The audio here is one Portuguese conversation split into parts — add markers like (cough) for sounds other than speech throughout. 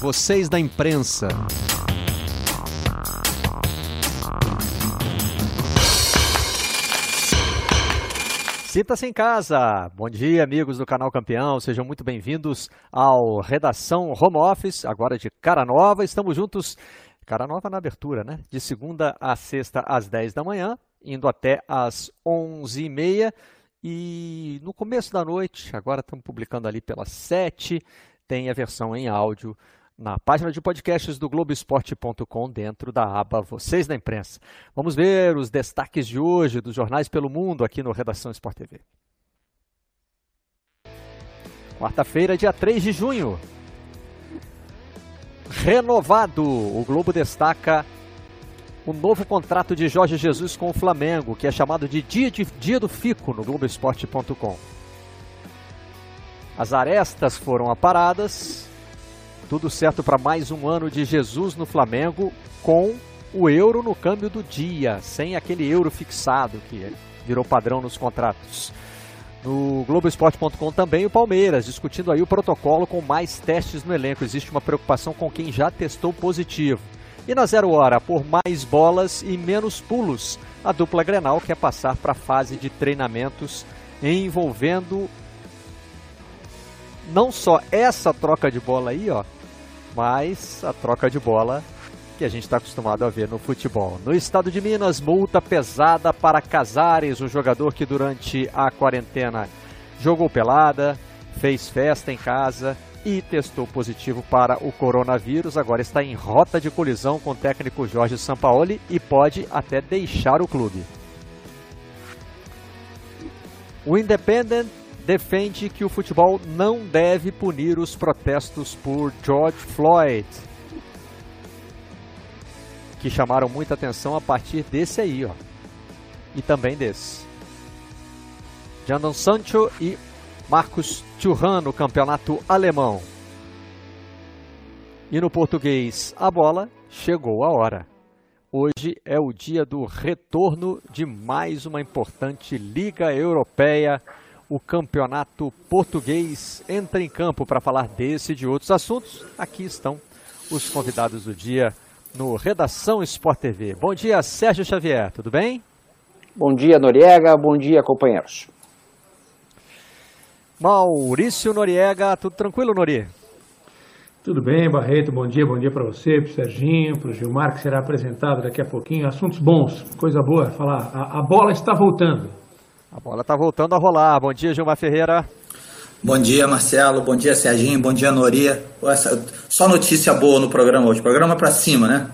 vocês da imprensa. Sinta-se em casa. Bom dia, amigos do canal Campeão. Sejam muito bem-vindos ao Redação Home Office, agora de cara nova. Estamos juntos, cara nova na abertura, né? De segunda a sexta às 10 da manhã, indo até às 11h30. E no começo da noite, agora estamos publicando ali pelas 7, tem a versão em áudio na página de podcasts do Globoesporte.com, dentro da aba Vocês da Imprensa. Vamos ver os destaques de hoje dos jornais pelo mundo aqui no Redação Sport TV. Quarta-feira, dia 3 de junho. Renovado. O Globo destaca o novo contrato de Jorge Jesus com o Flamengo, que é chamado de Dia, de, Dia do Fico no Globoesporte.com. As arestas foram aparadas tudo certo para mais um ano de Jesus no Flamengo com o euro no câmbio do dia, sem aquele euro fixado que virou padrão nos contratos. No Globoesporte.com também o Palmeiras, discutindo aí o protocolo com mais testes no elenco. Existe uma preocupação com quem já testou positivo. E na zero hora, por mais bolas e menos pulos, a dupla Grenal quer passar para a fase de treinamentos envolvendo não só essa troca de bola aí, ó, mas a troca de bola que a gente está acostumado a ver no futebol. No estado de Minas, multa pesada para Casares, o jogador que durante a quarentena jogou pelada, fez festa em casa e testou positivo para o coronavírus. Agora está em rota de colisão com o técnico Jorge Sampaoli e pode até deixar o clube. O Independent defende que o futebol não deve punir os protestos por George Floyd, que chamaram muita atenção a partir desse aí, ó, e também desse. Jadon Sancho e Marcos Thuram no campeonato alemão. E no português, a bola chegou a hora. Hoje é o dia do retorno de mais uma importante Liga Europeia o campeonato português entra em campo para falar desse e de outros assuntos. Aqui estão os convidados do dia no Redação Sport TV. Bom dia, Sérgio Xavier, tudo bem? Bom dia, Noriega, bom dia, companheiros. Maurício Noriega, tudo tranquilo, Nori? Tudo bem, Barreto, bom dia, bom dia para você, para o Serginho, para o Gilmar, que será apresentado daqui a pouquinho. Assuntos bons, coisa boa, falar. A, a bola está voltando. A bola está voltando a rolar. Bom dia, Gilmar Ferreira. Bom dia, Marcelo. Bom dia, Serginho. Bom dia, Noria. Só notícia boa no programa hoje. Programa para cima, né?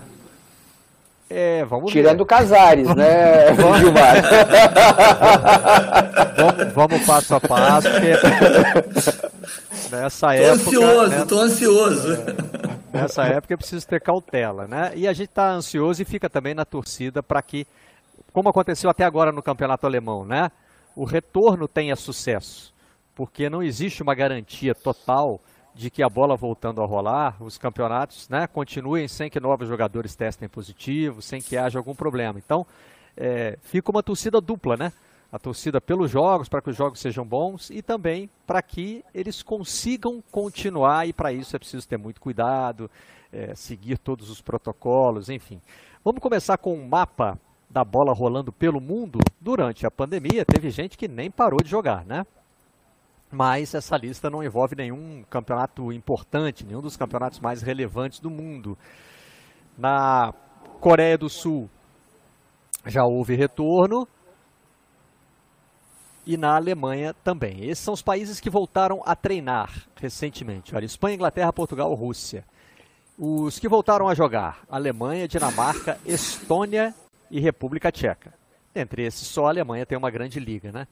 É, vamos Tirando ver. Casares, né, (laughs) Gilmar? vamos, vamos passo a passo, porque (laughs) nessa tô época... Ansioso, né, tô ansioso, é, Nessa época é preciso ter cautela, né? E a gente está ansioso e fica também na torcida para que como aconteceu até agora no campeonato alemão, né? O retorno tenha sucesso, porque não existe uma garantia total de que a bola voltando a rolar, os campeonatos, né, continuem sem que novos jogadores testem positivo, sem que haja algum problema. Então, é, fica uma torcida dupla, né? A torcida pelos jogos, para que os jogos sejam bons e também para que eles consigam continuar, e para isso é preciso ter muito cuidado, é, seguir todos os protocolos, enfim. Vamos começar com um mapa da bola rolando pelo mundo, durante a pandemia teve gente que nem parou de jogar, né? Mas essa lista não envolve nenhum campeonato importante, nenhum dos campeonatos mais relevantes do mundo. Na Coreia do Sul já houve retorno e na Alemanha também. Esses são os países que voltaram a treinar recentemente. Olha, Espanha, Inglaterra, Portugal, Rússia. Os que voltaram a jogar: Alemanha, Dinamarca, Estônia e República Tcheca. Entre esses, só a Alemanha tem uma grande liga, né?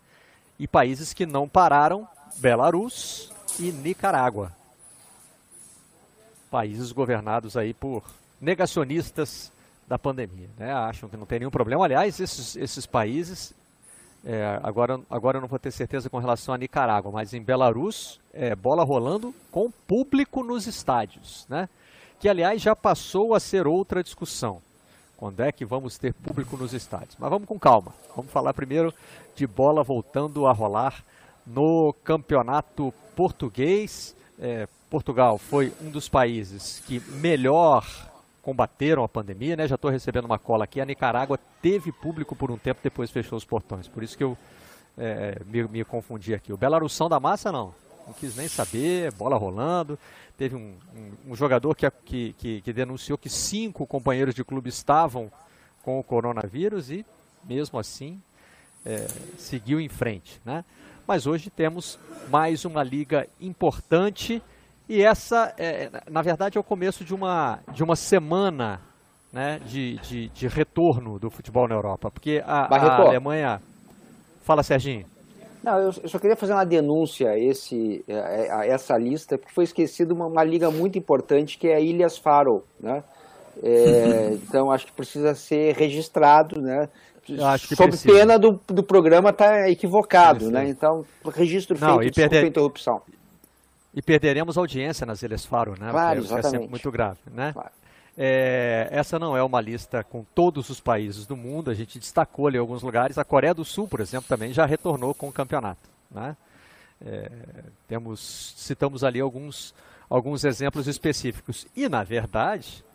E países que não pararam, Belarus e Nicarágua. Países governados aí por negacionistas da pandemia, né? Acham que não tem nenhum problema. Aliás, esses, esses países, é, agora, agora eu não vou ter certeza com relação a Nicarágua, mas em Belarus, é, bola rolando com público nos estádios, né? Que, aliás, já passou a ser outra discussão. Quando é que vamos ter público nos estádios? Mas vamos com calma. Vamos falar primeiro de bola voltando a rolar no campeonato português. É, Portugal foi um dos países que melhor combateram a pandemia, né? Já estou recebendo uma cola aqui. A Nicarágua teve público por um tempo, depois fechou os portões. Por isso que eu é, me, me, confundi aqui. O Belarussão da massa, não. Não quis nem saber, bola rolando. Teve um, um, um jogador que, que, que, denunciou que cinco companheiros de clube estavam com o coronavírus e, mesmo assim, é, seguiu em frente, né? Mas hoje temos mais uma liga importante e essa, é, na verdade, é o começo de uma, de uma semana né, de, de, de retorno do futebol na Europa. Porque a, a Alemanha. Fala, Serginho. Não, eu, só queria fazer uma denúncia a, esse, a, essa lista, porque foi esquecido uma, uma, liga muito importante que é a Ilhas Faro. Né? É, (laughs) então acho que precisa ser registrado, né? Sob pena do, do programa estar tá equivocado, né? Então, registro Não, feito, desculpa perder... a interrupção. E perderemos audiência nas Ilhas Faro, né? Claro, exatamente. É muito grave, né? Claro. É, essa não é uma lista com todos os países do mundo, a gente destacou ali alguns lugares. A Coreia do Sul, por exemplo, também já retornou com o campeonato. Né? É, temos, citamos ali alguns, alguns exemplos específicos. E, na verdade,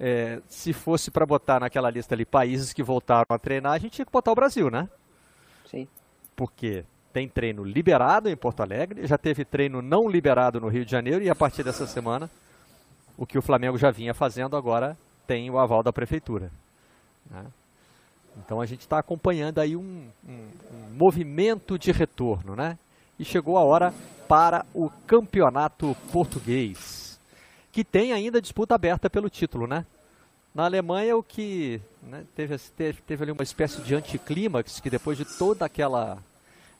é, se fosse para botar naquela lista ali países que voltaram a treinar, a gente tinha que botar o Brasil, né? Sim. Porque tem treino liberado em Porto Alegre, já teve treino não liberado no Rio de Janeiro e a partir dessa semana, o que o Flamengo já vinha fazendo agora tem o aval da prefeitura. Né? Então a gente está acompanhando aí um, um, um, movimento de retorno, né? E chegou a hora para o campeonato português, que tem ainda disputa aberta pelo título, né? Na Alemanha, o que né, teve, teve, teve ali uma espécie de anticlímax, que depois de toda aquela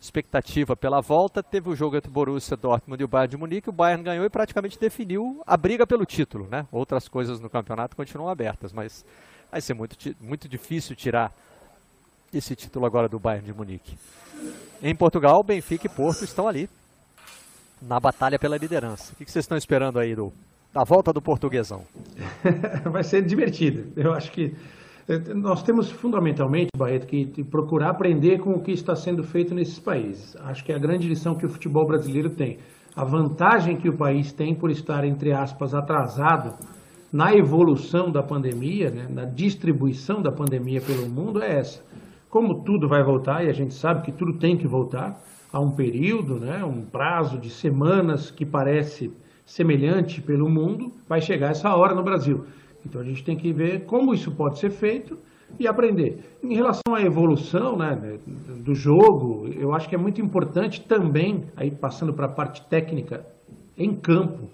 expectativa pela volta, teve o jogo entre o Borussia Dortmund e o Bayern de Munique, o Bayern ganhou e praticamente definiu a briga pelo título, né? Outras coisas no campeonato continuam abertas, mas vai ser muito, muito difícil tirar esse título agora do Bayern de Munique. Em Portugal, Benfica e Porto estão ali na batalha pela liderança. O que vocês estão esperando aí do, da volta do portuguesão? (laughs) vai ser divertido. Eu acho que nós temos fundamentalmente, Barreto, que procurar aprender com o que está sendo feito nesses países. Acho que é a grande lição que o futebol brasileiro tem. A vantagem que o país tem por estar, entre aspas, atrasado na evolução da pandemia, né, na distribuição da pandemia pelo mundo, é essa. Como tudo vai voltar, e a gente sabe que tudo tem que voltar, há um período, né, um prazo de semanas que parece semelhante pelo mundo, vai chegar essa hora no Brasil. Então a gente tem que ver como isso pode ser feito e aprender. Em relação à evolução né, do jogo, eu acho que é muito importante também, aí passando para a parte técnica, em campo,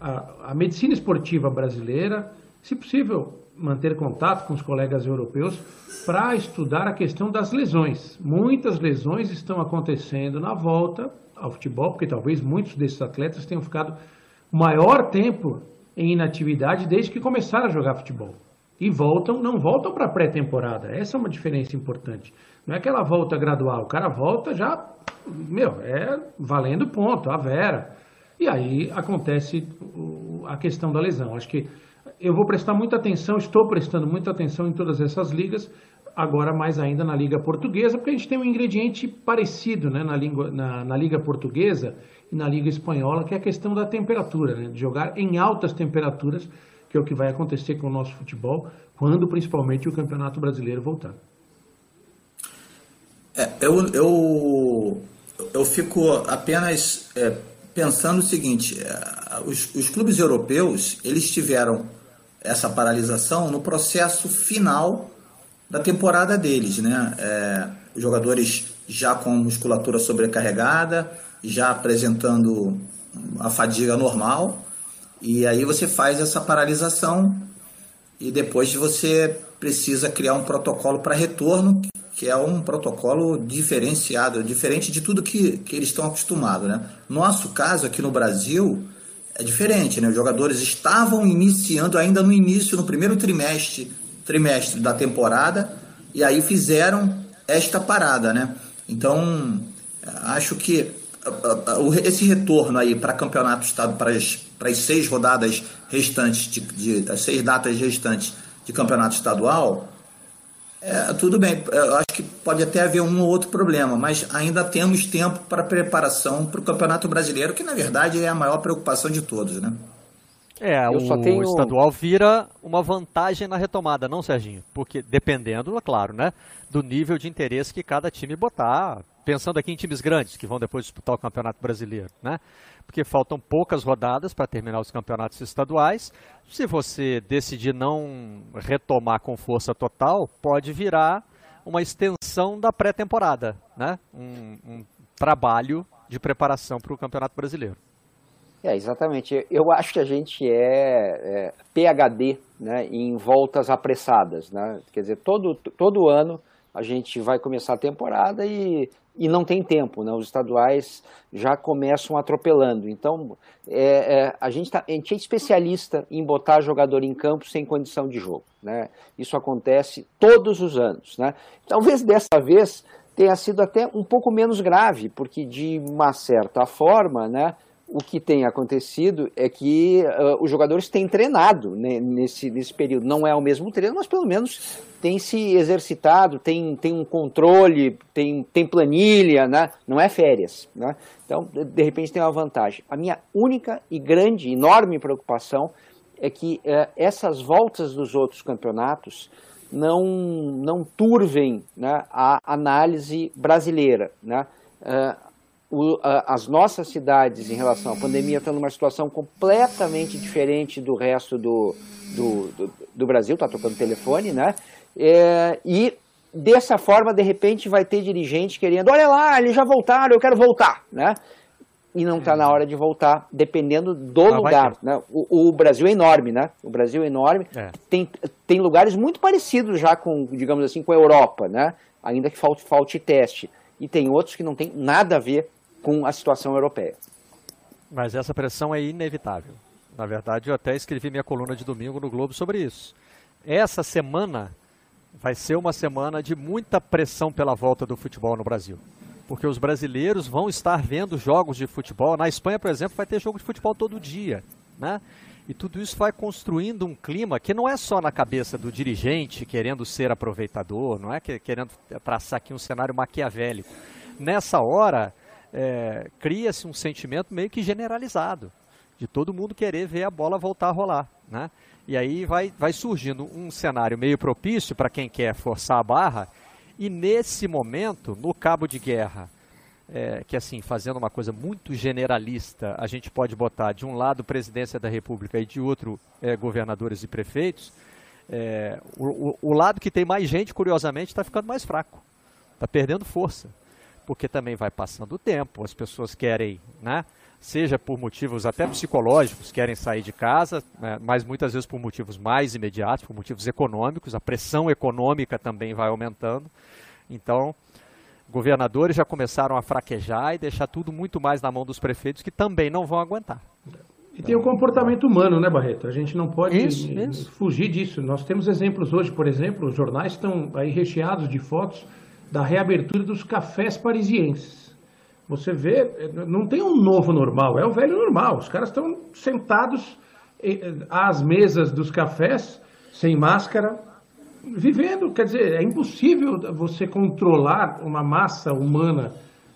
a, a, medicina esportiva brasileira, se possível, manter contato com os colegas europeus para estudar a questão das lesões. Muitas lesões estão acontecendo na volta ao futebol, porque talvez muitos desses atletas tenham ficado maior tempo em inatividade desde que começaram a jogar futebol. E voltam, não voltam para pré-temporada. Essa é uma diferença importante. Não é aquela volta gradual. O cara volta já, meu, é valendo ponto, a vera. E aí acontece a questão da lesão. Acho que eu vou prestar muita atenção, estou prestando muita atenção em todas essas ligas, agora mais ainda na Liga Portuguesa, porque a gente tem um ingrediente parecido né, na, língua, na, na Liga Portuguesa e na Liga Espanhola, que é a questão da temperatura, né? de jogar em altas temperaturas, que é o que vai acontecer com o nosso futebol, quando principalmente o Campeonato Brasileiro voltar. É, eu, eu, eu fico apenas é, pensando o seguinte, é, os, os clubes europeus, eles tiveram essa paralisação no processo final da temporada deles, né? É, jogadores já com musculatura sobrecarregada, já apresentando a fadiga normal, e aí você faz essa paralisação e depois você precisa criar um protocolo para retorno, que é um protocolo diferenciado, diferente de tudo que, que eles estão acostumados. Né? Nosso caso aqui no Brasil é diferente, né? os jogadores estavam iniciando ainda no início, no primeiro trimestre, trimestre da temporada, e aí fizeram esta parada. Né? Então, acho que esse retorno aí para campeonato estado para as, seis rodadas restantes de, de seis datas restantes de campeonato estadual é, tudo bem eu acho que pode até haver um ou outro problema, mas ainda temos tempo para preparação para o Campeonato Brasileiro, que na verdade é a maior preocupação de todos, né? É, Eu o tenho... estadual vira uma vantagem na retomada, não, Serginho? Porque dependendo, é claro, né, do nível de interesse que cada time botar, pensando aqui em times grandes que vão depois disputar o Campeonato Brasileiro, né? Porque faltam poucas rodadas para terminar os campeonatos estaduais. Se você decidir não retomar com força total, pode virar uma extensão da pré-temporada, né? Um, um trabalho de preparação para o Campeonato Brasileiro. É, exatamente. Eu acho que a gente é, é PHD né, em voltas apressadas. Né? Quer dizer, todo, todo ano a gente vai começar a temporada e, e não tem tempo, né? os estaduais já começam atropelando. Então, é, é, a, gente tá, a gente é especialista em botar jogador em campo sem condição de jogo. Né? Isso acontece todos os anos. Né? Talvez dessa vez tenha sido até um pouco menos grave, porque de uma certa forma, né, o que tem acontecido é que uh, os jogadores têm treinado né, nesse, nesse período. Não é o mesmo treino, mas pelo menos tem se exercitado, tem, tem um controle, tem, tem planilha, né? não é férias. Né? Então, de repente, tem uma vantagem. A minha única e grande, enorme preocupação é que uh, essas voltas dos outros campeonatos não, não turvem né, a análise brasileira. Né? Uh, o, a, as nossas cidades, em relação à pandemia, estão numa situação completamente diferente do resto do, do, do, do Brasil, está tocando telefone, né? É, e dessa forma, de repente, vai ter dirigente querendo, olha lá, eles já voltaram, eu quero voltar, né? E não está na hora de voltar, dependendo do ah, lugar. Né? O, o, Brasil é enorme, né? O Brasil é enorme. É. Tem, tem lugares muito parecidos já com, digamos assim, com a Europa, né? Ainda que falte, falte teste. E tem outros que não tem nada a ver com a situação europeia. Mas essa pressão é inevitável. Na verdade, eu até escrevi minha coluna de domingo no Globo sobre isso. Essa semana vai ser uma semana de muita pressão pela volta do futebol no Brasil. Porque os brasileiros vão estar vendo jogos de futebol. Na Espanha, por exemplo, vai ter jogo de futebol todo dia. Né? E tudo isso vai construindo um clima que não é só na cabeça do dirigente querendo ser aproveitador, não é querendo traçar aqui um cenário maquiavélico. Nessa hora, é, cria-se um sentimento meio que generalizado de todo mundo querer ver a bola voltar a rolar, né? E aí vai, vai surgindo um cenário meio propício para quem quer forçar a barra. E nesse momento, no cabo de guerra, é, que assim, fazendo uma coisa muito generalista, a gente pode botar de um lado presidência da República e de outro é, governadores e prefeitos, é, o, o, o lado que tem mais gente, curiosamente, está ficando mais fraco, está perdendo força porque também vai passando o tempo, as pessoas querem, né, seja por motivos até psicológicos, querem sair de casa, né, mas muitas vezes por motivos mais imediatos, por motivos econômicos, a pressão econômica também vai aumentando. Então, governadores já começaram a fraquejar e deixar tudo muito mais na mão dos prefeitos, que também não vão aguentar. E tem o comportamento humano, né, Barreto? A gente não pode isso, isso. fugir disso. Nós temos exemplos hoje, por exemplo, os jornais estão aí recheados de fotos da reabertura dos cafés parisienses. Você vê, não tem um novo normal, é o velho normal. Os caras estão sentados às mesas dos cafés, sem máscara, vivendo. Quer dizer, é impossível você controlar uma massa humana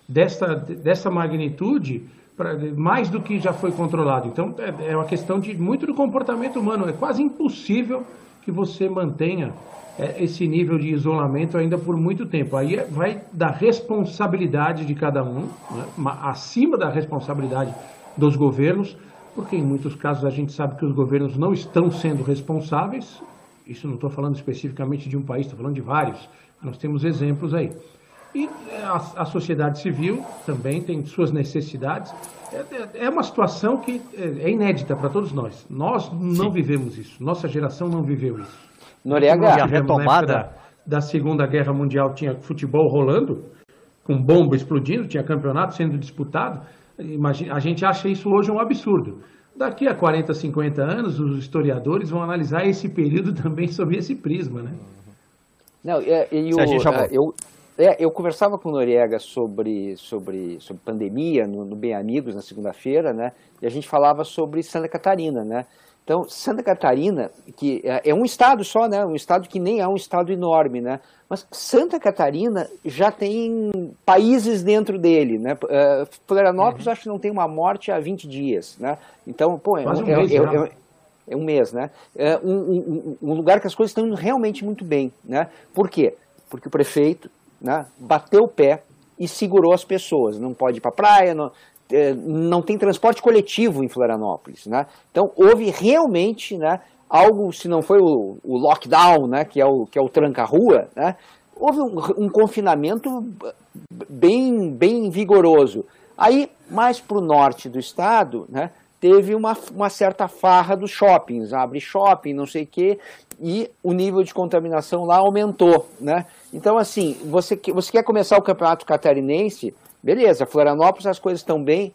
dessa, dessa magnitude pra, mais do que já foi controlado. Então, é, é uma questão de muito do comportamento humano. É quase impossível que você mantenha é, esse nível de isolamento ainda por muito tempo. Aí é, vai da responsabilidade de cada um, né? acima da responsabilidade dos governos, porque em muitos casos a gente sabe que os governos não estão sendo responsáveis. Isso não estou falando especificamente de um país, estou falando de vários. Nós temos exemplos aí. E é, a, a sociedade civil também tem suas necessidades. É, é uma situação que é inédita para todos nós. Nós não Sim. vivemos isso. Nossa geração não viveu isso. Noriega. E a retomada da, da Segunda Guerra Mundial tinha futebol rolando, com bomba explodindo, tinha campeonato sendo disputado. Imagina, a gente acha isso hoje um absurdo. Daqui a 40, 50 anos, os historiadores vão analisar esse período (laughs) também sob esse prisma, né? Não, é, e, o, é, eu, é, eu conversava com o Noriega sobre, sobre, sobre pandemia no, no Bem Amigos na segunda-feira, né? E a gente falava sobre Santa Catarina, né? Então, Santa Catarina, que é, é um estado só, né? Um estado que nem é um estado enorme, né? Mas Santa Catarina já tem países dentro dele, né? Uh, Florianópolis uhum. acho que não tem uma morte há 20 dias, né? Então, pô, é, um, um é, é, é, um mês, né? É um, um, um, lugar que as coisas estão indo realmente muito bem, né? Por quê? Porque o prefeito né, bateu o pé e segurou as pessoas. Não pode ir para a praia, não, é, não tem transporte coletivo em Florianópolis, né? Então houve realmente, né, algo, se não foi o, o lockdown, né, que é o que é o tranca-rua, né? Houve um, um, confinamento bem bem vigoroso. Aí mais para o norte do estado, né, teve uma, uma certa farra dos shoppings, abre shopping, não sei o quê, e o nível de contaminação lá aumentou, né? Então, assim, você, você quer começar o campeonato catarinense, Beleza, Florianópolis as coisas estão bem,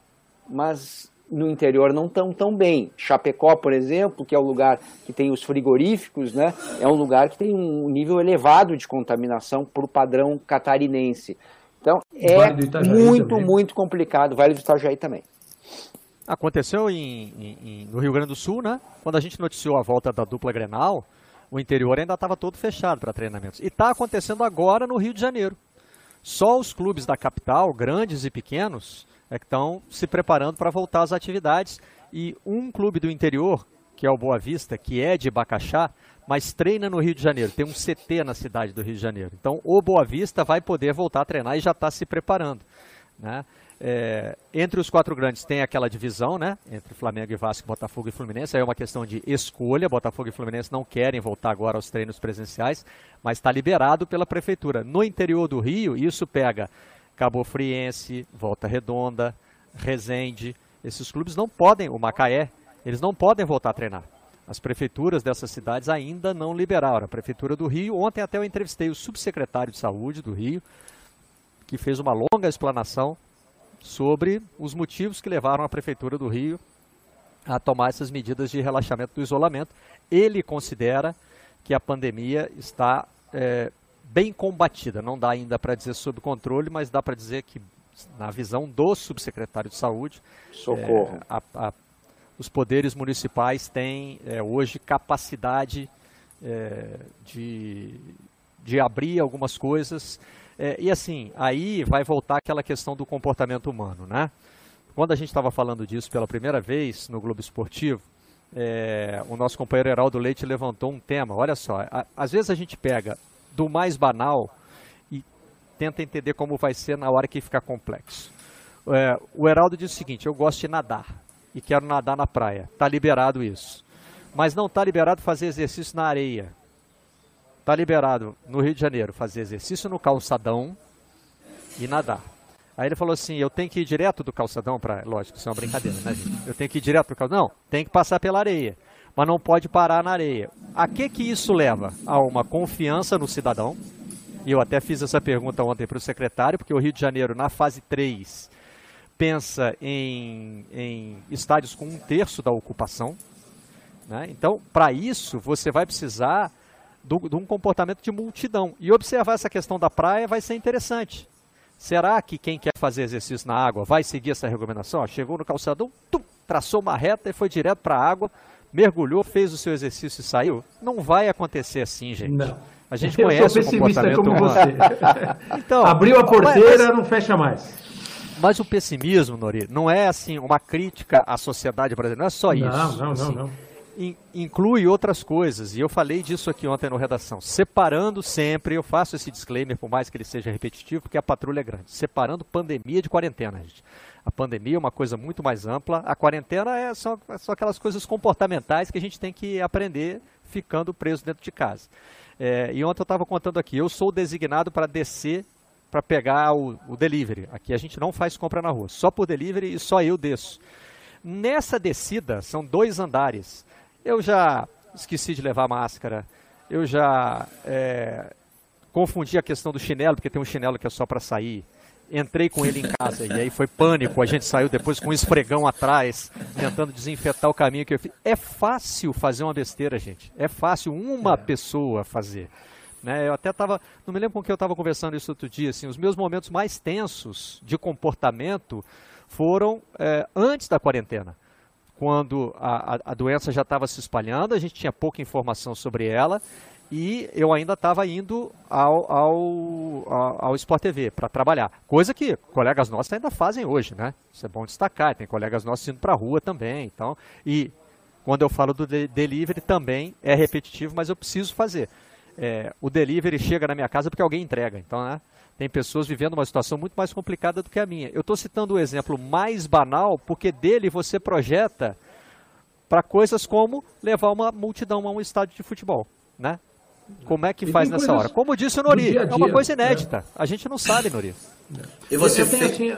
mas no interior não estão tão bem. Chapecó, por exemplo, que é o lugar que tem os frigoríficos, né, é um lugar que tem um nível elevado de contaminação para o padrão catarinense. Então é muito, também. muito complicado. Vale do Itajaí também. Aconteceu em, em, no Rio Grande do Sul, né? Quando a gente noticiou a volta da dupla Grenal, o interior ainda estava todo fechado para treinamentos. E está acontecendo agora no Rio de Janeiro. Só os clubes da capital, grandes e pequenos, é que estão se preparando para voltar às atividades. E um clube do interior, que é o Boa Vista, que é de Bacaxá, mas treina no Rio de Janeiro. Tem um CT na cidade do Rio de Janeiro. Então, o Boa Vista vai poder voltar a treinar e já está se preparando. Né? É, entre os quatro grandes tem aquela divisão, né? Entre Flamengo e Vasco, Botafogo e Fluminense. Aí é uma questão de escolha. Botafogo e Fluminense não querem voltar agora aos treinos presenciais, mas está liberado pela prefeitura. No interior do Rio, isso pega Cabo Friense, Volta Redonda, Resende. Esses clubes não podem, o Macaé, eles não podem voltar a treinar. As prefeituras dessas cidades ainda não liberaram. A prefeitura do Rio, ontem até eu entrevistei o subsecretário de saúde do Rio, que fez uma longa explanação sobre os motivos que levaram a Prefeitura do Rio a tomar essas medidas de relaxamento do isolamento. Ele considera que a pandemia está é, bem combatida. Não dá ainda para dizer sob controle, mas dá para dizer que, na visão do subsecretário de Saúde. É, a, a, os poderes municipais têm é, hoje capacidade é, de, de abrir algumas coisas é, e assim, aí vai voltar aquela questão do comportamento humano, né? Quando a gente estava falando disso pela primeira vez no Globo Esportivo, é, o nosso companheiro Heraldo Leite levantou um tema. Olha só, a, às vezes a gente pega do mais banal e tenta entender como vai ser na hora que ficar complexo. É, o Heraldo diz o seguinte: eu gosto de nadar e quero nadar na praia. Está liberado isso. Mas não está liberado fazer exercício na areia. Está liberado no Rio de Janeiro fazer exercício no calçadão e nadar. Aí ele falou assim: eu tenho que ir direto do calçadão para. Lógico, isso é uma brincadeira, né, gente? Eu tenho que ir direto para o calçadão? Não, tem que passar pela areia. Mas não pode parar na areia. A que, que isso leva? A uma confiança no cidadão. E eu até fiz essa pergunta ontem para o secretário, porque o Rio de Janeiro, na fase 3, pensa em, em estádios com um terço da ocupação. Né? Então, para isso, você vai precisar de um comportamento de multidão. E observar essa questão da praia vai ser interessante. Será que quem quer fazer exercício na água vai seguir essa recomendação? Ó, chegou no calçadão, tum, traçou uma reta e foi direto para a água, mergulhou, fez o seu exercício e saiu? Não vai acontecer assim, gente. Não. A gente (laughs) conhece o comportamento como humano. você. (laughs) então, Abriu a porteira, mas, não fecha mais. Mas o pessimismo, Nori, não é assim uma crítica à sociedade brasileira, não é só não, isso. Não, assim, não, não inclui outras coisas, e eu falei disso aqui ontem no redação, separando sempre, eu faço esse disclaimer, por mais que ele seja repetitivo, porque a patrulha é grande, separando pandemia de quarentena, gente. A pandemia é uma coisa muito mais ampla, a quarentena é só, é só aquelas coisas comportamentais que a gente tem que aprender ficando preso dentro de casa. É, e ontem eu estava contando aqui, eu sou designado para descer para pegar o, o delivery. Aqui a gente não faz compra na rua, só por delivery e só eu desço. Nessa descida, são dois andares. Eu já esqueci de levar máscara, eu já é, confundi a questão do chinelo, porque tem um chinelo que é só para sair. Entrei com ele em casa e aí foi pânico. A gente saiu depois com um esfregão atrás, tentando desinfetar o caminho que eu fiz. É fácil fazer uma besteira, gente. É fácil uma é. pessoa fazer. Né? Eu até estava, não me lembro com quem eu estava conversando isso outro dia. Assim, os meus momentos mais tensos de comportamento foram é, antes da quarentena quando a, a, doença já estava se espalhando, a gente tinha pouca informação sobre ela e eu ainda estava indo ao, ao, ao, ao Sport TV para trabalhar. Coisa que colegas nossos ainda fazem hoje, né? Isso é bom destacar. Tem colegas nossos indo para a rua também. Então, e quando eu falo do de delivery também é repetitivo, mas eu preciso fazer. É, o delivery chega na minha casa porque alguém entrega. Então, né? Tem pessoas vivendo uma situação muito mais complicada do que a minha. Eu estou citando o exemplo mais banal porque dele você projeta para coisas como levar uma multidão a um estádio de futebol, né? Como é que faz nessa hora? Como disse o Nori, dia -dia, é uma coisa inédita. Né? A gente não sabe, Nori. E você fez... assim,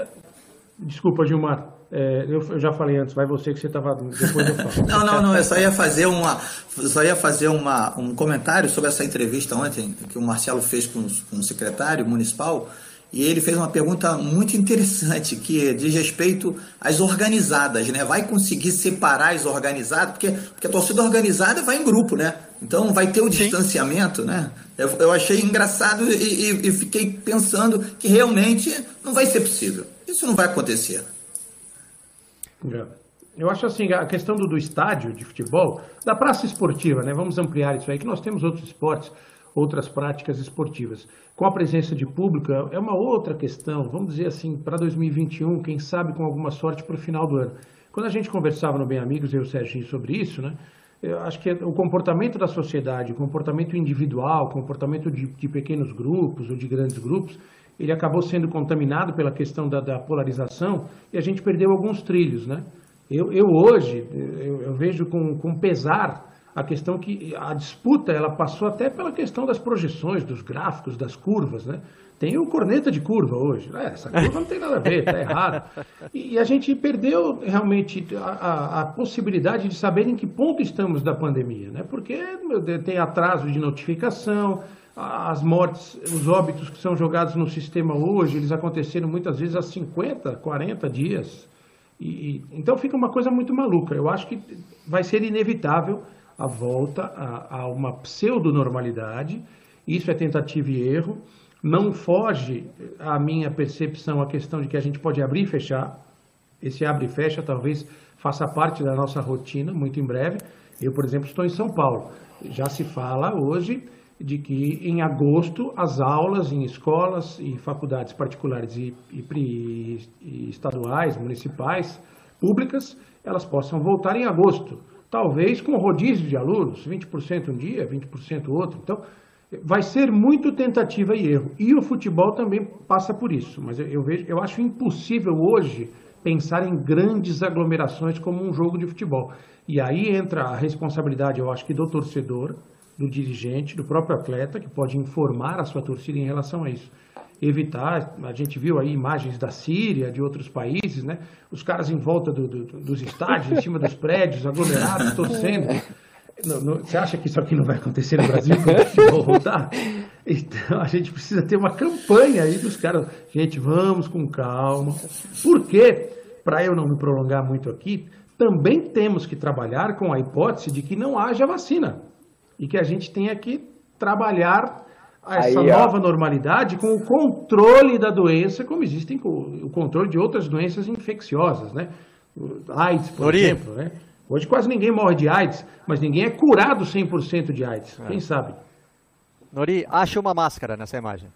Desculpa, Gilmar. É, eu, eu, já falei antes, vai você que você estava. Depois eu falo. (laughs) não, não, não. Eu só ia fazer, uma, só ia fazer uma, um comentário sobre essa entrevista ontem que o Marcelo fez com, com o secretário municipal. E ele fez uma pergunta muito interessante, que diz respeito às organizadas, né? Vai conseguir separar as organizadas? Porque, porque a torcida organizada vai em grupo, né? Então vai ter o distanciamento, né? Eu, eu achei engraçado e, e, e fiquei pensando que realmente não vai ser possível. Isso não vai acontecer. É. Eu acho assim, a questão do, do estádio de futebol, da praça esportiva, né? Vamos ampliar isso aí, que nós temos outros esportes, outras práticas esportivas. Com a presença de público é uma outra questão, vamos dizer assim, para 2021, quem sabe com alguma sorte para o final do ano. Quando a gente conversava no Bem Amigos, eu e o Serginho, sobre isso, né? Eu acho que o comportamento da sociedade, o comportamento individual, o comportamento de, de pequenos grupos ou de grandes grupos, ele acabou sendo contaminado pela questão da, da polarização e a gente perdeu alguns trilhos, né? Eu, eu hoje, eu, eu, vejo com, com pesar a questão que a disputa ela passou até pela questão das projeções, dos gráficos, das curvas, né? Tem o corneta de curva hoje. É, essa curva não tem nada a ver, está (laughs) errado. E, e, a gente perdeu realmente a, a, a, possibilidade de saber em que ponto estamos da pandemia, né? Porque tem atraso de notificação, as mortes, os óbitos que são jogados no sistema hoje, eles aconteceram muitas vezes há 50, 40 dias. E, então fica uma coisa muito maluca. Eu acho que vai ser inevitável a volta a, a uma pseudo-normalidade. Isso é tentativa e erro. Não foge à minha percepção a questão de que a gente pode abrir e fechar. Esse abre e fecha talvez faça parte da nossa rotina muito em breve. Eu, por exemplo, estou em São Paulo. Já se fala hoje de que em agosto as aulas em escolas e faculdades particulares e, e, e, estaduais, municipais, públicas, elas possam voltar em agosto, talvez com rodízio de alunos, 20% um dia, 20% outro. Então, vai ser muito tentativa e erro. E o futebol também passa por isso, mas eu, vejo, eu acho impossível hoje pensar em grandes aglomerações como um jogo de futebol. E aí entra a responsabilidade, eu acho que do torcedor, do dirigente, do próprio atleta, que pode informar a sua torcida em relação a isso. Evitar, a gente viu aí imagens da Síria, de outros países, né? Os caras em volta do, do, dos estádios, em cima dos prédios, aglomerados, torcendo. (laughs) Não, não, você acha que isso aqui não vai acontecer no Brasil quando voltar? (laughs) Então a gente precisa ter uma campanha aí dos caras. Gente, vamos com calma. Porque, para eu não me prolongar muito aqui, também temos que trabalhar com a hipótese de que não haja vacina e que a gente tenha que trabalhar essa Aí, nova normalidade com o controle da doença, como existem o controle de outras doenças infecciosas, né? AIDS, por exemplo, né? Hoje quase ninguém morre de AIDS, mas ninguém é curado 100% de AIDS. É. Quem sabe? Nori, acha uma máscara nessa imagem.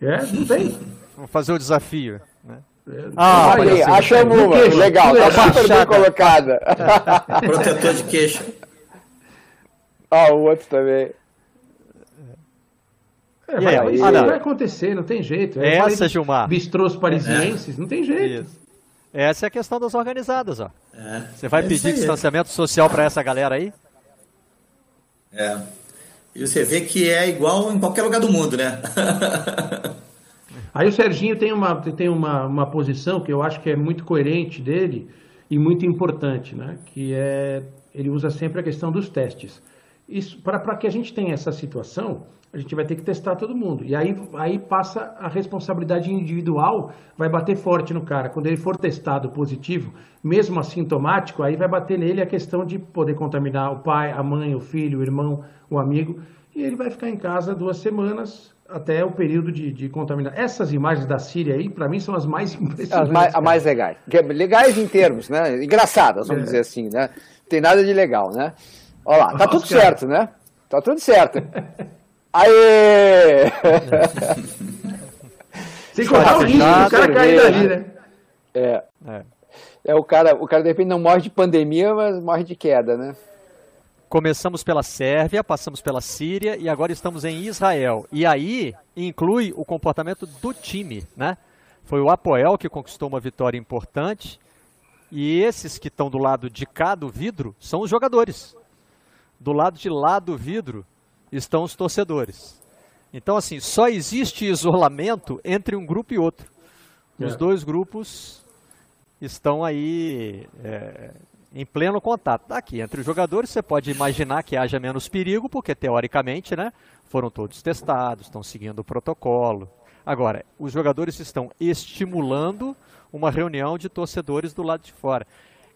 É, não tem. Vamos fazer o desafio, né? É, ah, aí, achamos uma. Legal, tá super bem colocada. (laughs) Protetor de queixo. Ah, o outro também. É, vai, aí, ah, vai acontecer, não tem jeito. É Essa, Gilmar. Bistrôs parisienses, é. não tem jeito. Isso. Essa é a questão das organizadas, ó. É. Você vai é pedir distanciamento social para essa galera aí? É. E você vê que é igual em qualquer lugar do mundo, né? (laughs) aí o Serginho tem uma, tem uma, uma posição que eu acho que é muito coerente dele e muito importante, né? Que é ele usa sempre a questão dos testes. Isso para que a gente tenha essa situação, a gente vai ter que testar todo mundo. E aí, aí passa a responsabilidade individual, vai bater forte no cara. Quando ele for testado positivo, mesmo assintomático, aí vai bater nele a questão de poder contaminar o pai, a mãe, o filho, o irmão, o amigo. E ele vai ficar em casa duas semanas até o período de, de contaminação. Essas imagens da Síria aí, para mim, são as mais (laughs) impressionantes. As mais, as mais legais. Legais em termos, né? Engraçadas, vamos é. dizer assim, né? Não tem nada de legal, né? Olha lá, tá tudo certo, né? Tá tudo certo. Aê! (laughs) Sem contar o risco o cara cair dali, né? É. é. É, o cara, o cara de repente não morre de pandemia, mas morre de queda, né? Começamos pela Sérvia, passamos pela Síria e agora estamos em Israel. E aí inclui o comportamento do time, né? Foi o Apoel que conquistou uma vitória importante e esses que estão do lado de cá do vidro são os jogadores. Do lado de lá do vidro estão os torcedores. Então, assim, só existe isolamento entre um grupo e outro. Os é. dois grupos estão aí é, em pleno contato. Aqui, entre os jogadores, você pode imaginar que haja menos perigo, porque teoricamente, né, foram todos testados, estão seguindo o protocolo. Agora, os jogadores estão estimulando uma reunião de torcedores do lado de fora.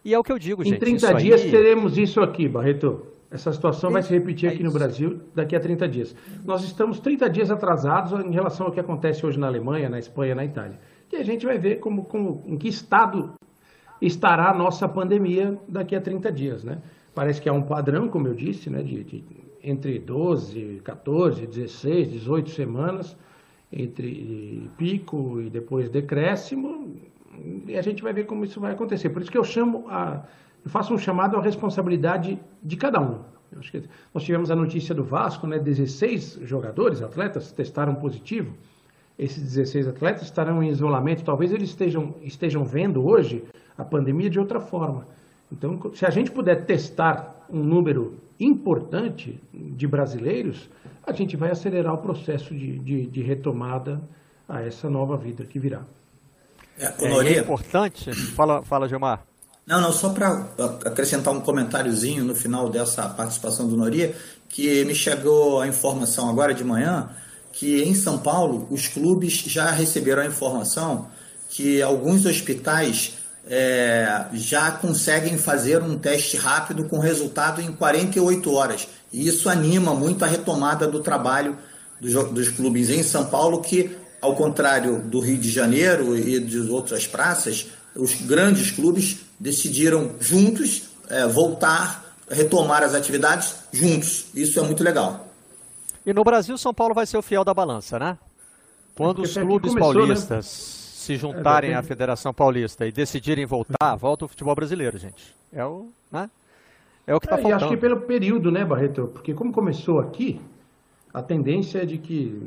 E é o que eu digo, gente. Em 30 dias aí... teremos isso aqui, Barreto. Essa situação vai se repetir aqui no Brasil daqui a 30 dias. Nós estamos 30 dias atrasados em relação ao que acontece hoje na Alemanha, na Espanha, na Itália. E a gente vai ver como, como, em que estado estará a nossa pandemia daqui a 30 dias. Né? Parece que há um padrão, como eu disse, né, de, de entre 12, 14, 16, 18 semanas, entre pico e depois decréscimo, e a gente vai ver como isso vai acontecer. Por isso que eu chamo a, eu faço um chamado à responsabilidade de cada um. nós tivemos a notícia do Vasco, né? 16 jogadores, atletas, testaram positivo. Esses 16 atletas estarão em isolamento. Talvez eles estejam, estejam vendo hoje a pandemia de outra forma. Então, se a gente puder testar um número importante de brasileiros, a gente vai acelerar o processo de, de, de retomada a essa nova vida que virá. É, é, é importante. Fala, fala, Gilmar. Não, não, só para acrescentar um comentáriozinho no final dessa participação do Noria, que me chegou a informação agora de manhã que em São Paulo os clubes já receberam a informação que alguns hospitais é, já conseguem fazer um teste rápido com resultado em 48 horas. E isso anima muito a retomada do trabalho dos, dos clubes em São Paulo, que, ao contrário do Rio de Janeiro e de outras praças, os grandes clubes decidiram juntos é, voltar, retomar as atividades juntos. Isso é muito legal. E no Brasil, São Paulo vai ser o fiel da balança, né? Quando os clubes começou, né? paulistas né? se juntarem é, à Federação Paulista e decidirem voltar, volta o futebol brasileiro, gente. É o, né? É o que está é, faltando. E acho que pelo período, né, Barreto? Porque como começou aqui, a tendência é de que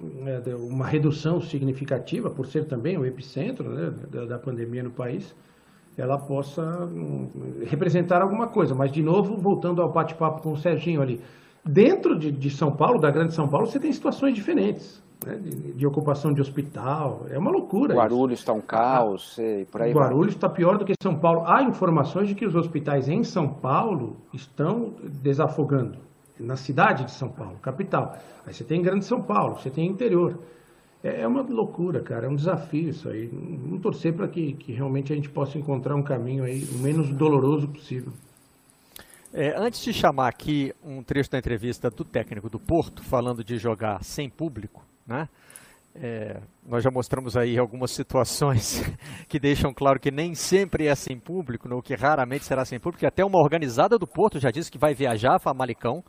né, uma redução significativa, por ser também o epicentro né, da, da pandemia no país, ela possa um, representar alguma coisa. Mas, de novo, voltando ao bate-papo com o Serginho ali, dentro de, de São Paulo, da Grande São Paulo, você tem situações diferentes né, de, de, ocupação de hospital. É uma loucura. Guarulhos está um caos e por aí Guarulhos está pior do que São Paulo. Há informações de que os hospitais em São Paulo estão desafogando. Na cidade de São Paulo, capital. Aí você tem Grande São Paulo, você tem interior. É, é uma loucura, cara. É um desafio isso aí. Vamos torcer para que, que realmente a gente possa encontrar um caminho aí o menos doloroso possível. É, antes de chamar aqui um trecho da entrevista do técnico do Porto, falando de jogar sem público, né? É, nós já mostramos aí algumas situações (laughs) que deixam claro que nem sempre é sem público, ou que raramente será sem público. Até uma organizada do Porto já disse que vai viajar a Famalicão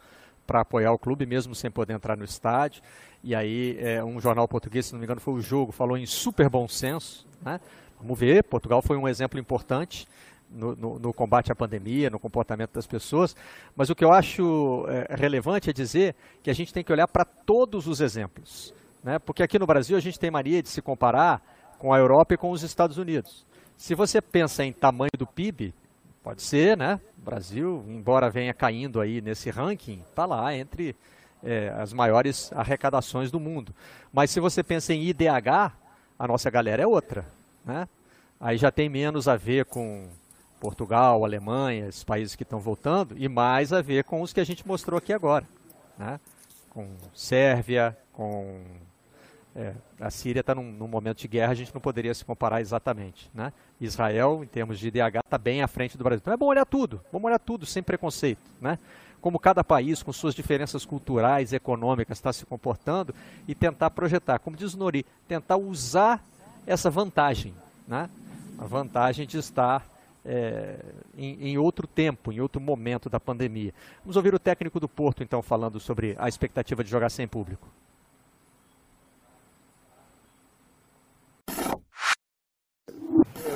para apoiar o clube, mesmo sem poder entrar no estádio. E aí, é, um jornal português, se não me engano, foi o Jogo, falou em super bom senso. Né? Vamos ver, Portugal foi um exemplo importante. No, no, no, combate à pandemia, no comportamento das pessoas, mas o que eu acho é, relevante é dizer que a gente tem que olhar para todos os exemplos. Né? Porque aqui no Brasil a gente tem mania de se comparar com a Europa e com os Estados Unidos. Se você pensa em tamanho do PIB, pode ser, né? O Brasil, embora venha caindo aí nesse ranking, está lá entre é, as maiores arrecadações do mundo. Mas se você pensa em IDH, a nossa galera é outra, né? Aí já tem menos a ver com Portugal, Alemanha, esses países que estão voltando, e mais a ver com os que a gente mostrou aqui agora, né? Com Sérvia, com é, a Síria está num, num, momento de guerra, a gente não poderia se comparar exatamente. Né? Israel, em termos de IDH, está bem à frente do Brasil. Então é bom olhar tudo, vamos olhar tudo sem preconceito. Né? como cada país, com suas diferenças culturais, econômicas, está se comportando e tentar projetar, como diz o Nori, tentar usar essa vantagem, né? a vantagem de estar é, em, em, outro tempo, em outro momento da pandemia. Vamos ouvir o técnico do Porto, então, falando sobre a expectativa de jogar sem público.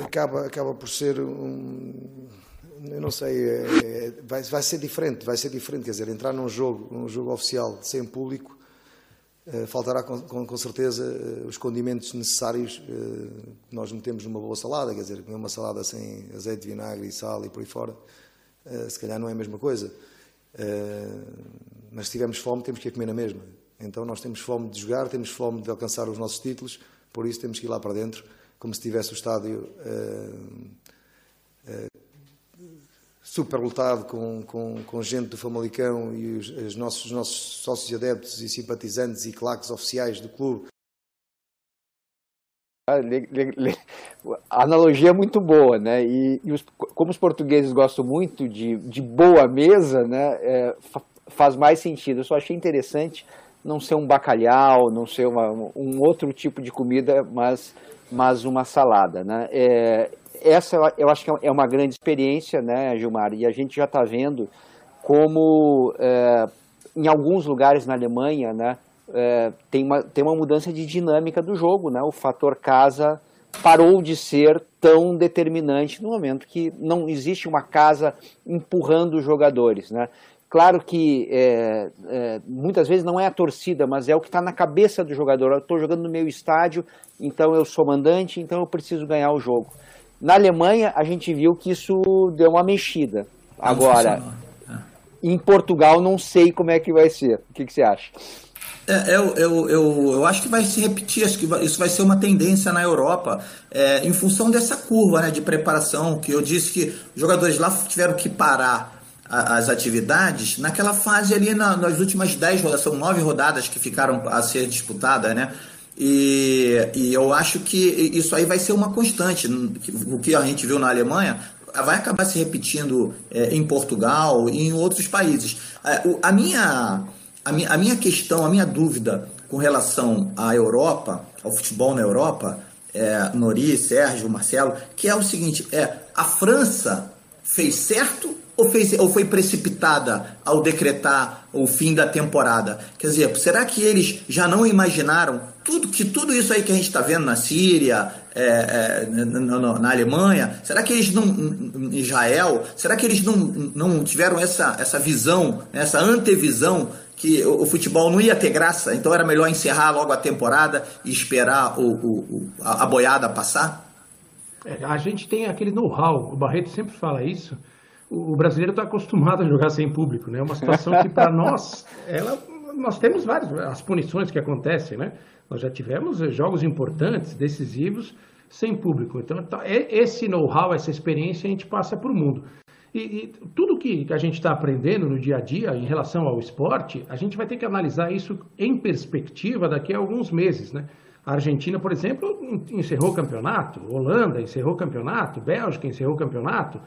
Acaba, acaba por ser um, eu não sei, é, é, vai, vai ser diferente, vai ser diferente, quer dizer, entrar num jogo, num jogo oficial sem público, é, faltará com, com, com, certeza eh, os condimentos necessários é, que nós metemos numa boa salada, quer dizer, comer uma salada sem azeite, vinagre e sal e por aí fora, se calhar não é a mesma coisa. mas se tivermos fome, temos que ir comer na mesma. Então nós temos fome de jogar, temos fome de alcançar os nossos títulos, por isso temos que ir lá para dentro, como se tivesse o estádio super lotado com, com, com gente do Famalicão e os, os, nossos, os nossos sócios adeptos e simpatizantes e claques oficiais do clube. A analogia é muito boa, né? E, e os, como os portugueses gostam muito de, de boa mesa, né? É, faz mais sentido. Eu só achei interessante não ser um bacalhau, não ser uma, um outro tipo de comida, mas, mas uma salada, né? É, essa eu acho que é uma grande experiência, né, Gilmar? E a gente já está vendo como é, em alguns lugares na Alemanha, né, é, tem, uma, tem uma mudança de dinâmica do jogo, né? O fator casa parou de ser tão determinante no momento que não existe uma casa empurrando os jogadores, né? Claro que é, é, muitas vezes não é a torcida, mas é o que está na cabeça do jogador. Eu estou jogando no meu estádio, então eu sou mandante, então eu preciso ganhar o jogo. Na Alemanha, a gente viu que isso deu uma mexida. Agora, é. em Portugal, não sei como é que vai ser. O que, que você acha? É, eu, eu, eu, eu, acho que vai se repetir, acho que isso vai ser uma tendência na Europa, é, em função dessa curva né, de preparação, que eu disse que os jogadores lá tiveram que parar as atividades naquela fase ali na, nas últimas 10 rodadas, são nove rodadas que ficaram a ser disputadas, né? E, e eu acho que isso aí vai ser uma constante. O que a gente viu na Alemanha vai acabar se repetindo é, em Portugal e em outros países. É, a, minha, a, minha, a minha questão, a minha dúvida com relação à Europa, ao futebol na Europa, é, Nori, Sérgio, Marcelo, que é o seguinte: é a França fez certo ou, fez, ou foi precipitada ao decretar o fim da temporada? Quer dizer, será que eles já não imaginaram tudo que tudo isso aí que a gente está vendo na Síria, é, é, na, na, Alemanha, será que eles não, em Israel, será que eles não, não tiveram essa, essa visão, essa antevisão que o, o, futebol não ia ter graça, então era melhor encerrar logo a temporada e esperar o, o, a, a boiada passar? É, a gente tem aquele know-how, o Barreto sempre fala isso, o brasileiro está acostumado a jogar sem público, né? É uma situação que para (laughs) nós, ela, nós temos várias as punições que acontecem, né? Nós já tivemos jogos importantes, decisivos, sem público. Então, tá, esse know-how, essa experiência a gente passa para o mundo. E, e, tudo que a gente está aprendendo no dia a dia em relação ao esporte, a gente vai ter que analisar isso em perspectiva daqui a alguns meses, né? A Argentina, por exemplo, encerrou o campeonato, Holanda encerrou o campeonato, Bélgica encerrou o campeonato.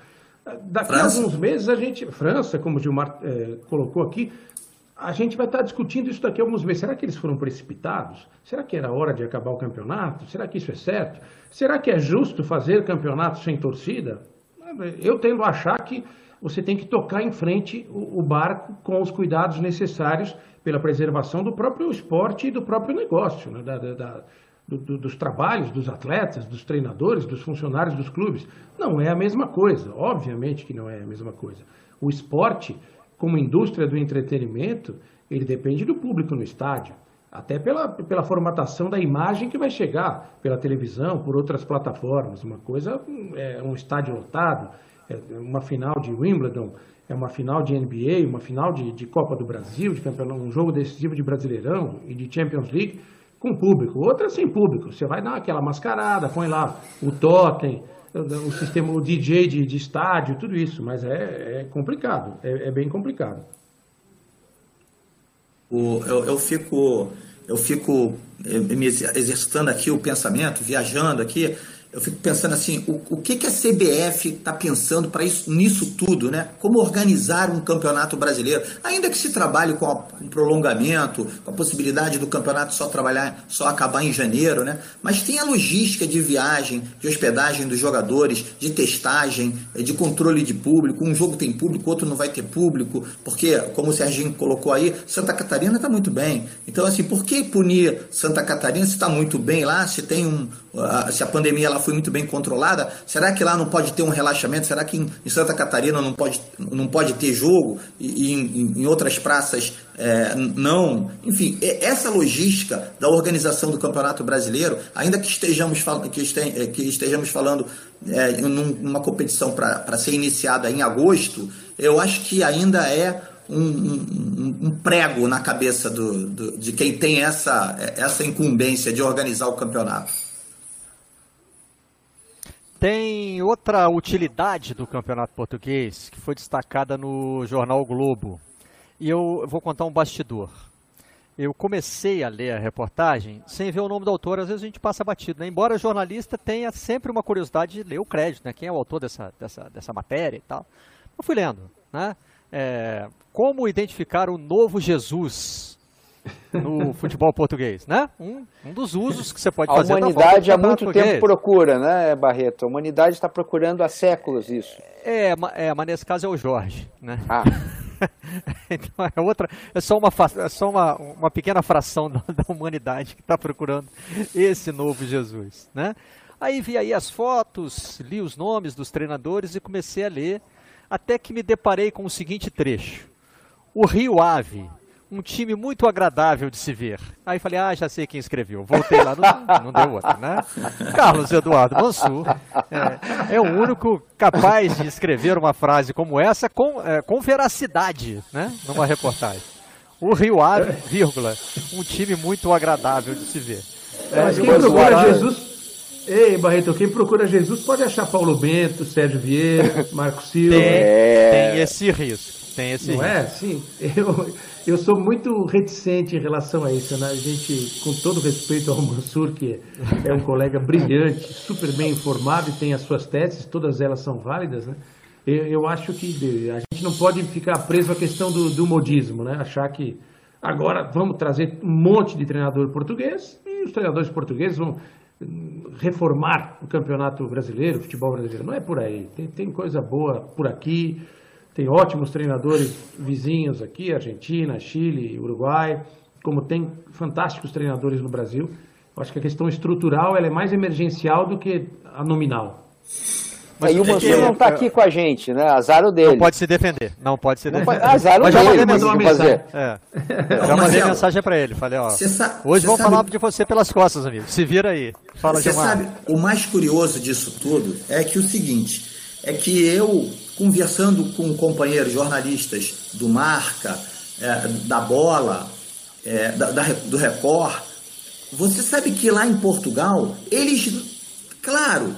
Daqui França. a alguns meses a gente, França, como o Gilmar é, colocou aqui, a gente vai estar discutindo isso daqui a alguns meses. Será que eles foram precipitados? Será que era hora de acabar o campeonato? Será que isso é certo? Será que é justo fazer campeonato sem torcida? Eu tendo a achar que você tem que tocar em frente o, barco com os cuidados necessários pela preservação do próprio esporte e do próprio negócio, né? da, da do, do, dos trabalhos dos atletas, dos treinadores, dos funcionários dos clubes. Não é a mesma coisa, obviamente que não é a mesma coisa. O esporte, como indústria do entretenimento, ele depende do público no estádio, até pela, pela formatação da imagem que vai chegar pela televisão, por outras plataformas. Uma coisa é um estádio lotado, é uma final de Wimbledon, é uma final de NBA, uma final de, de Copa do Brasil, de campeonato, um jogo decisivo de Brasileirão e de Champions League com público, outra sem público. Você vai dar aquela mascarada, põe lá o totem, o sistema, o DJ de, de estádio, tudo isso, mas é, é complicado, é, é, bem complicado. O, eu, eu fico, eu fico me exercitando aqui o pensamento, viajando aqui, eu fico pensando assim, o, o que, que a CBF está pensando para isso nisso tudo, né? Como organizar um campeonato brasileiro, ainda que se trabalhe com, a, com prolongamento, com a possibilidade do campeonato só trabalhar, só acabar em janeiro, né? Mas tem a logística de viagem, de hospedagem dos jogadores, de testagem, de controle de público. Um jogo tem público, outro não vai ter público, porque, como o Serginho colocou aí, Santa Catarina está muito bem. Então, assim, por que punir Santa Catarina se está muito bem lá, se tem um, se a pandemia lá foi muito bem controlada, será que lá não pode ter um relaxamento? Será que em, Santa Catarina não pode, não pode ter jogo e, em, em outras praças é, não? Enfim, essa logística da organização do Campeonato Brasileiro, ainda que estejamos, que este, que estejamos falando é, numa competição para ser iniciada em agosto, eu acho que ainda é um, um, um, prego na cabeça do, do, de quem tem essa, essa incumbência de organizar o campeonato. Tem outra utilidade do campeonato português que foi destacada no jornal Globo. E eu vou contar um bastidor. Eu comecei a ler a reportagem sem ver o nome do autor, às vezes a gente passa batido. Né? Embora jornalista tenha sempre uma curiosidade de ler o crédito, né? quem é o autor dessa, dessa, dessa matéria e tal. Eu fui lendo. Né? É, como identificar o novo Jesus no futebol português, né? Um, um dos usos que você pode a fazer. A humanidade há muito português. tempo procura, né, Barreto? A humanidade está procurando há séculos isso. É, é, mas nesse caso é o Jorge, né? Ah. (laughs) então é outra, é só uma, é só uma, uma pequena fração da, da humanidade que está procurando esse novo Jesus, né? Aí vi aí as fotos, li os nomes dos treinadores e comecei a ler, até que me deparei com o seguinte trecho. O Rio Ave, um time muito agradável de se ver. Aí falei, ah, já sei quem escreveu. Voltei lá, não, não deu outra, né? Carlos Eduardo Mansur é, é, o único capaz de escrever uma frase como essa com, é, com veracidade, né? Numa reportagem. O Rio Ave, vírgula, um time muito agradável de se ver. É, Mas quem procura Jesus... Ei, Barreto, quem procura Jesus pode achar Paulo Bento, Sérgio Vieira, Marco Silva. Tem, tem esse risco. Tem esse Não risco. é? Sim. Eu, eu sou muito reticente em relação a isso. Né? A gente, com todo respeito ao Mansur, que é um colega brilhante, (laughs) super bem informado e tem as suas teses, todas elas são válidas, né? eu, eu acho que a gente não pode ficar preso à questão do, do modismo, né? achar que agora vamos trazer um monte de treinador português e os treinadores portugueses vão reformar o campeonato brasileiro, o futebol brasileiro. Não é por aí. Tem, tem coisa boa por aqui. Tem ótimos treinadores vizinhos aqui, Argentina, Chile, Uruguai, como tem fantásticos treinadores no Brasil. Eu acho que a questão estrutural ela é mais emergencial do que a nominal. Mas Aí o Mansur não está aqui com a gente, né? Azar o dele. Não pode se defender. Não pode se defender. Azar o Mas dele. (laughs) Já mandei uma mensagem. É. Já mandei mensagem para ele. Falei, ó. hoje vou falar de você pelas costas, amigo. Se vira aí. Fala, Você sabe, o mais curioso disso tudo é que o seguinte, é que eu conversando com companheiros jornalistas do Marca, é, da Bola, é, da, da, do Record, você sabe que lá em Portugal, eles, claro,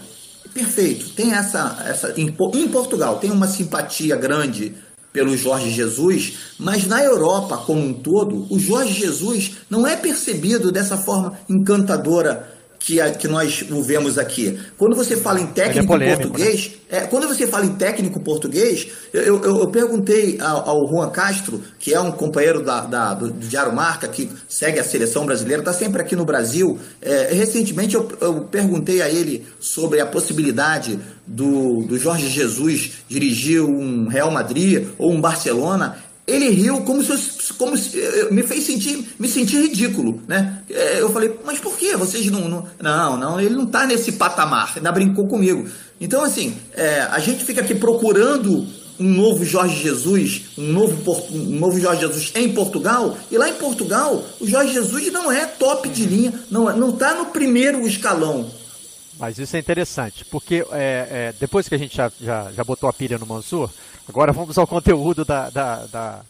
perfeito, tem essa, essa em, em Portugal tem uma simpatia grande pelo Jorge Jesus, mas na Europa como um todo, o Jorge Jesus não é percebido dessa forma encantadora que, a, que nós vemos aqui. Quando você fala em técnico é polêmico, português, né? é, quando você fala em técnico português, eu, eu, eu perguntei ao, ao, Juan Castro, que é um companheiro da, da do, do, Diário Marca, que segue a seleção brasileira, está sempre aqui no Brasil. É, recentemente eu, eu perguntei a ele sobre a possibilidade do, do Jorge Jesus dirigir um Real Madrid ou um Barcelona ele riu como se, como se me fez sentir, me sentir ridículo, né? É, eu falei, mas por que vocês não, não, não, não ele não está nesse patamar, ainda brincou comigo. Então, assim, é, a gente fica aqui procurando um novo Jorge Jesus, um novo, um novo Jorge Jesus em Portugal, e lá em Portugal, o Jorge Jesus não é top de linha, não não está no primeiro escalão. Mas isso é interessante, porque é, é, depois que a gente já, já, já botou a pilha no Mansur, Agora vamos ao conteúdo da, da, da,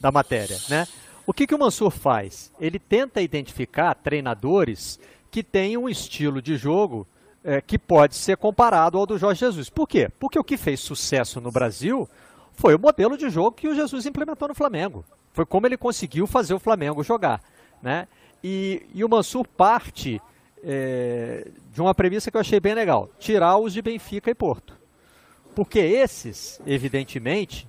da matéria. Né? O que, que o Mansur faz? Ele tenta identificar treinadores que têm um estilo de jogo é, que pode ser comparado ao do Jorge Jesus. Por quê? Porque o que fez sucesso no Brasil foi o modelo de jogo que o Jesus implementou no Flamengo. Foi como ele conseguiu fazer o Flamengo jogar. Né? E, e o Mansur parte é, de uma premissa que eu achei bem legal: tirar os de Benfica e Porto. Porque esses, evidentemente,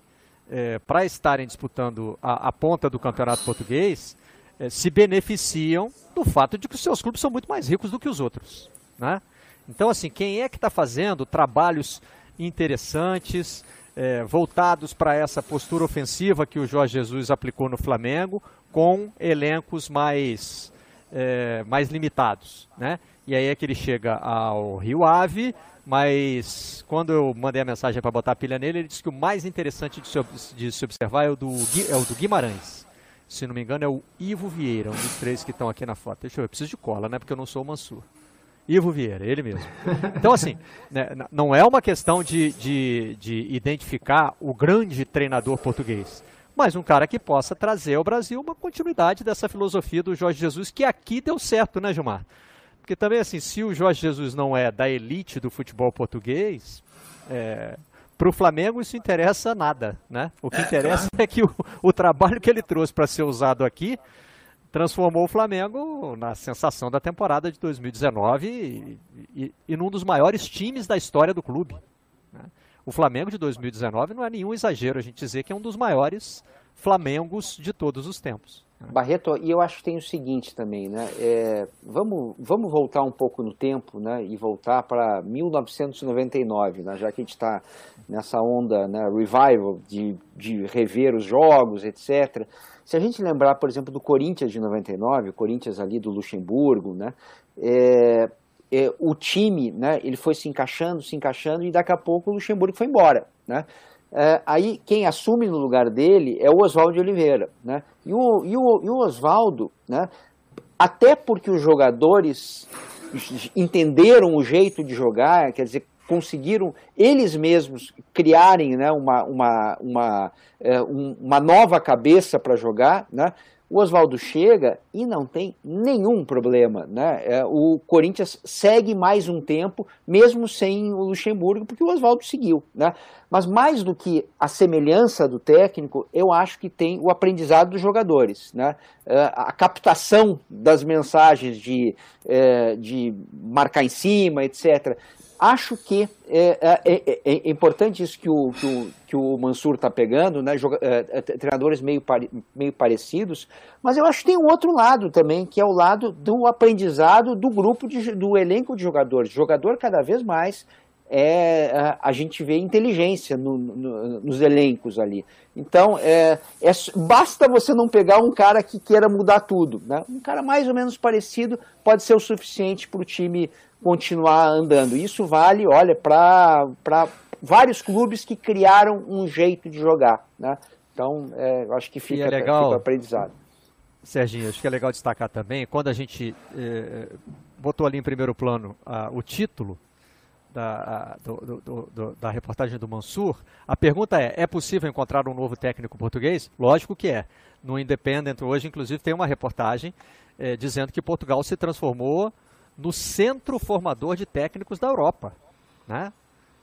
é, para estarem disputando a, a, ponta do campeonato português, é, se beneficiam do fato de que os seus clubes são muito mais ricos do que os outros. Né? Então, assim, quem é que está fazendo trabalhos interessantes, é, voltados para essa postura ofensiva que o Jorge Jesus aplicou no Flamengo, com elencos mais, é, mais limitados, né? E aí é que ele chega ao Rio Ave, mas quando eu mandei a mensagem para botar a pilha nele, ele disse que o mais interessante de se, de se observar é o, do, é o do Guimarães. Se não me engano, é o Ivo Vieira, um dos três que estão aqui na foto. Deixa eu ver, eu preciso de cola, né? Porque eu não sou o Mansur. Ivo Vieira, ele mesmo. Então, assim, (laughs) né, não é uma questão de, de, de identificar o grande treinador português, mas um cara que possa trazer ao Brasil uma continuidade dessa filosofia do Jorge Jesus, que aqui deu certo, né, Gilmar? Porque também, assim, se o Jorge Jesus não é da elite do futebol português, é, para o Flamengo isso interessa nada, né? O que é, interessa claro. é que o, o trabalho que ele trouxe para ser usado aqui transformou o Flamengo na sensação da temporada de 2019 e, e, e num dos maiores times da história do clube. Né? O Flamengo de 2019 não é nenhum exagero a gente dizer que é um dos maiores Flamengos de todos os tempos. Barreto, e eu acho que tem o seguinte também, né? É, vamos, vamos voltar um pouco no tempo, né? E voltar para 1999, né? já que a gente está nessa onda, né? Revival de, de rever os jogos, etc. Se a gente lembrar, por exemplo, do Corinthians de 99, o Corinthians ali do Luxemburgo, né? É, é, o time, né? Ele foi se encaixando, se encaixando e daqui a pouco o Luxemburgo foi embora, né? É, aí quem assume no lugar dele é o Oswaldo Oliveira. Né? E o, e o, e o Oswaldo, né, até porque os jogadores entenderam o jeito de jogar, quer dizer, conseguiram eles mesmos criarem né, uma, uma, uma, é, uma nova cabeça para jogar, né? O Oswaldo chega e não tem nenhum problema. Né? É, o Corinthians segue mais um tempo, mesmo sem o Luxemburgo, porque o Oswaldo seguiu. Né? Mas mais do que a semelhança do técnico, eu acho que tem o aprendizado dos jogadores. Né? É, a captação das mensagens de, é, de marcar em cima, etc. Acho que é, é, é, é, importante isso que o, que o, que o Mansur está pegando, né? Joga, é, é, treinadores meio, meio parecidos, mas eu acho que tem um outro lado também, que é o lado do aprendizado do grupo, de, do elenco de jogadores. Jogador cada vez mais é, a gente vê inteligência no, no, nos elencos ali. Então, é, é, basta você não pegar um cara que queira mudar tudo. Né? Um cara mais ou menos parecido pode ser o suficiente para o time continuar andando. Isso vale, olha, para vários clubes que criaram um jeito de jogar. Né? Então, é, eu acho que fica, é legal, fica aprendizado. Serginho, acho que é legal destacar também, quando a gente é, botou ali em primeiro plano o título da, do, do, do, da reportagem do Mansur, a pergunta é, é possível encontrar um novo técnico português? Lógico que é. No Independent hoje, inclusive, tem uma reportagem é, dizendo que Portugal se transformou no centro formador de técnicos da Europa. Né?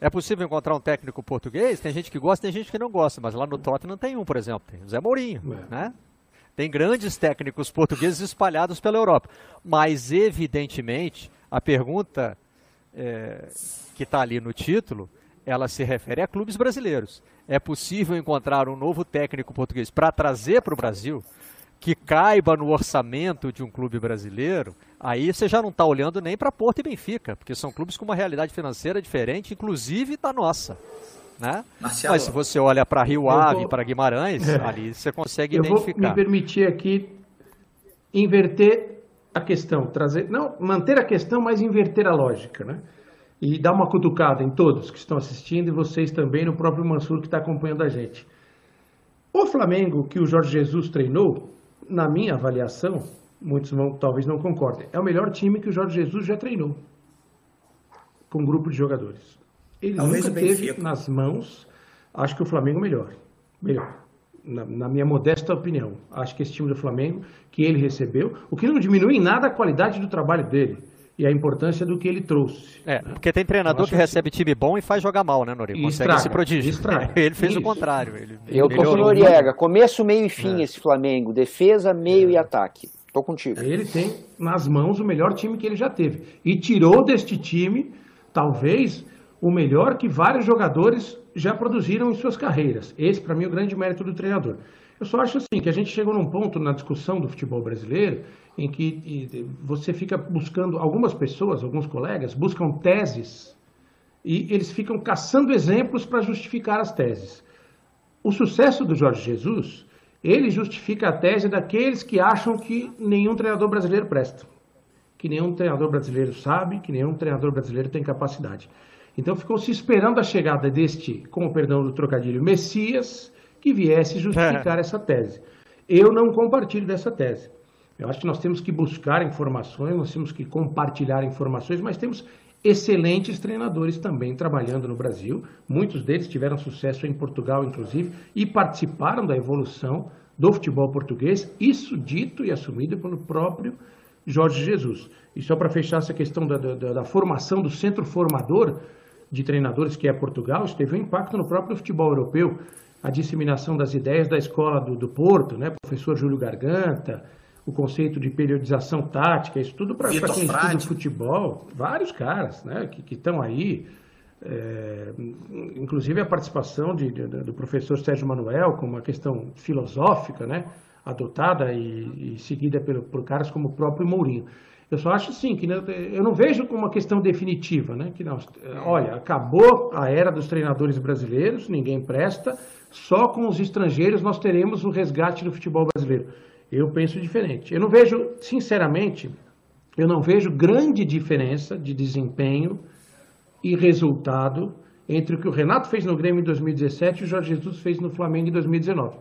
É possível encontrar um técnico português? Tem gente que gosta, tem gente que não gosta, mas lá no Tottenham tem um, por exemplo, tem o Zé Mourinho. É. Né? Tem grandes técnicos portugueses espalhados pela Europa. Mas, evidentemente, a pergunta é, que está ali no título, ela se refere a clubes brasileiros. É possível encontrar um novo técnico português para trazer para o Brasil? que caiba no orçamento de um clube brasileiro, aí você já não está olhando nem para Porto e Benfica, porque são clubes com uma realidade financeira diferente, inclusive da nossa. Né? Marcelo, Mas se você olha para Rio Ave, para Guimarães, (laughs) é, ali você consegue eu identificar. Eu vou me permitir aqui inverter a questão, trazer, não manter a questão, mas inverter a lógica, né? E dar uma cutucada em todos que estão assistindo e vocês também, no próprio Mansur que está acompanhando a gente. O Flamengo que o Jorge Jesus treinou na minha avaliação, muitos vão, talvez não concordem, é o melhor time que o Jorge Jesus já treinou com um grupo de jogadores. Ele talvez nunca teve nas mãos, acho que o Flamengo melhor. Melhor. Na, na, minha modesta opinião. Acho que esse time do Flamengo, que ele recebeu, o que não diminui em nada a qualidade do trabalho dele e a importância do que ele trouxe. É, porque tem treinador que recebe time bom e faz jogar mal, né, Noriega? Consegue estraga, esse prodígio. Estraga. (laughs) ele fez Isso. o contrário. Ele Eu tô com Noriega. Começo, meio e fim é. esse Flamengo. Defesa, meio é. e ataque. Tô contigo. Ele tem nas mãos o melhor time que ele já teve. E tirou deste time, talvez, o melhor que vários jogadores já produziram em suas carreiras. Esse, para mim, é o grande mérito do treinador. Eu só acho assim que a gente chegou num ponto na discussão do futebol brasileiro em que você fica buscando, algumas pessoas, alguns colegas, buscam teses e eles ficam caçando exemplos para justificar as teses. O sucesso do Jorge Jesus, ele justifica a tese daqueles que acham que nenhum treinador brasileiro presta, que nenhum treinador brasileiro sabe, que nenhum treinador brasileiro tem capacidade. Então ficou se esperando a chegada deste, com o perdão do trocadilho, Messias, que viesse justificar é. essa tese. Eu não compartilho dessa tese. Eu acho que nós temos que buscar informações, nós temos que compartilhar informações, mas temos excelentes treinadores também trabalhando no Brasil. Muitos deles tiveram sucesso em Portugal, inclusive, e participaram da evolução do futebol português, isso dito e assumido pelo próprio Jorge Jesus. E só para fechar essa questão da, da, da, formação do centro formador de treinadores, que é Portugal, isso teve um impacto no próprio futebol europeu a disseminação das ideias da escola do, do Porto, né? professor Júlio Garganta, o conceito de periodização tática, isso tudo para quem estuda futebol, vários caras né? que estão aí, é, inclusive a participação de, de, do professor Sérgio Manuel com uma questão filosófica, né? adotada e, e seguida pelo, por caras como o próprio Mourinho. Eu só acho assim, que eu não vejo como uma questão definitiva, né? Que não, olha, acabou a era dos treinadores brasileiros, ninguém presta, só com os estrangeiros nós teremos o resgate do futebol brasileiro. Eu penso diferente. Eu não vejo, sinceramente, eu não vejo grande diferença de desempenho e resultado entre o que o Renato fez no Grêmio em 2017 e o Jorge Jesus fez no Flamengo em 2019.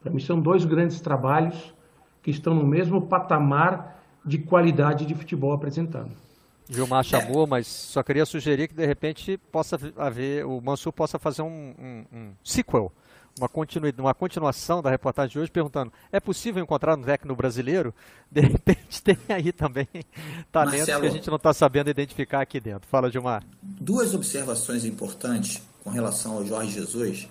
Para mim são dois grandes trabalhos que estão no mesmo patamar de qualidade de futebol apresentado. Gilmar chamou, mas só queria sugerir que de repente possa haver, o Mansur possa fazer um, um, um sequel uma, continu, uma continuação da reportagem de hoje, perguntando: é possível encontrar um técnico brasileiro? (laughs) De repente tem aí também (laughs) talentos Marcelo, que a gente não está sabendo identificar aqui dentro. Fala, Gilmar. Duas observações importantes com relação ao Jorge Jesus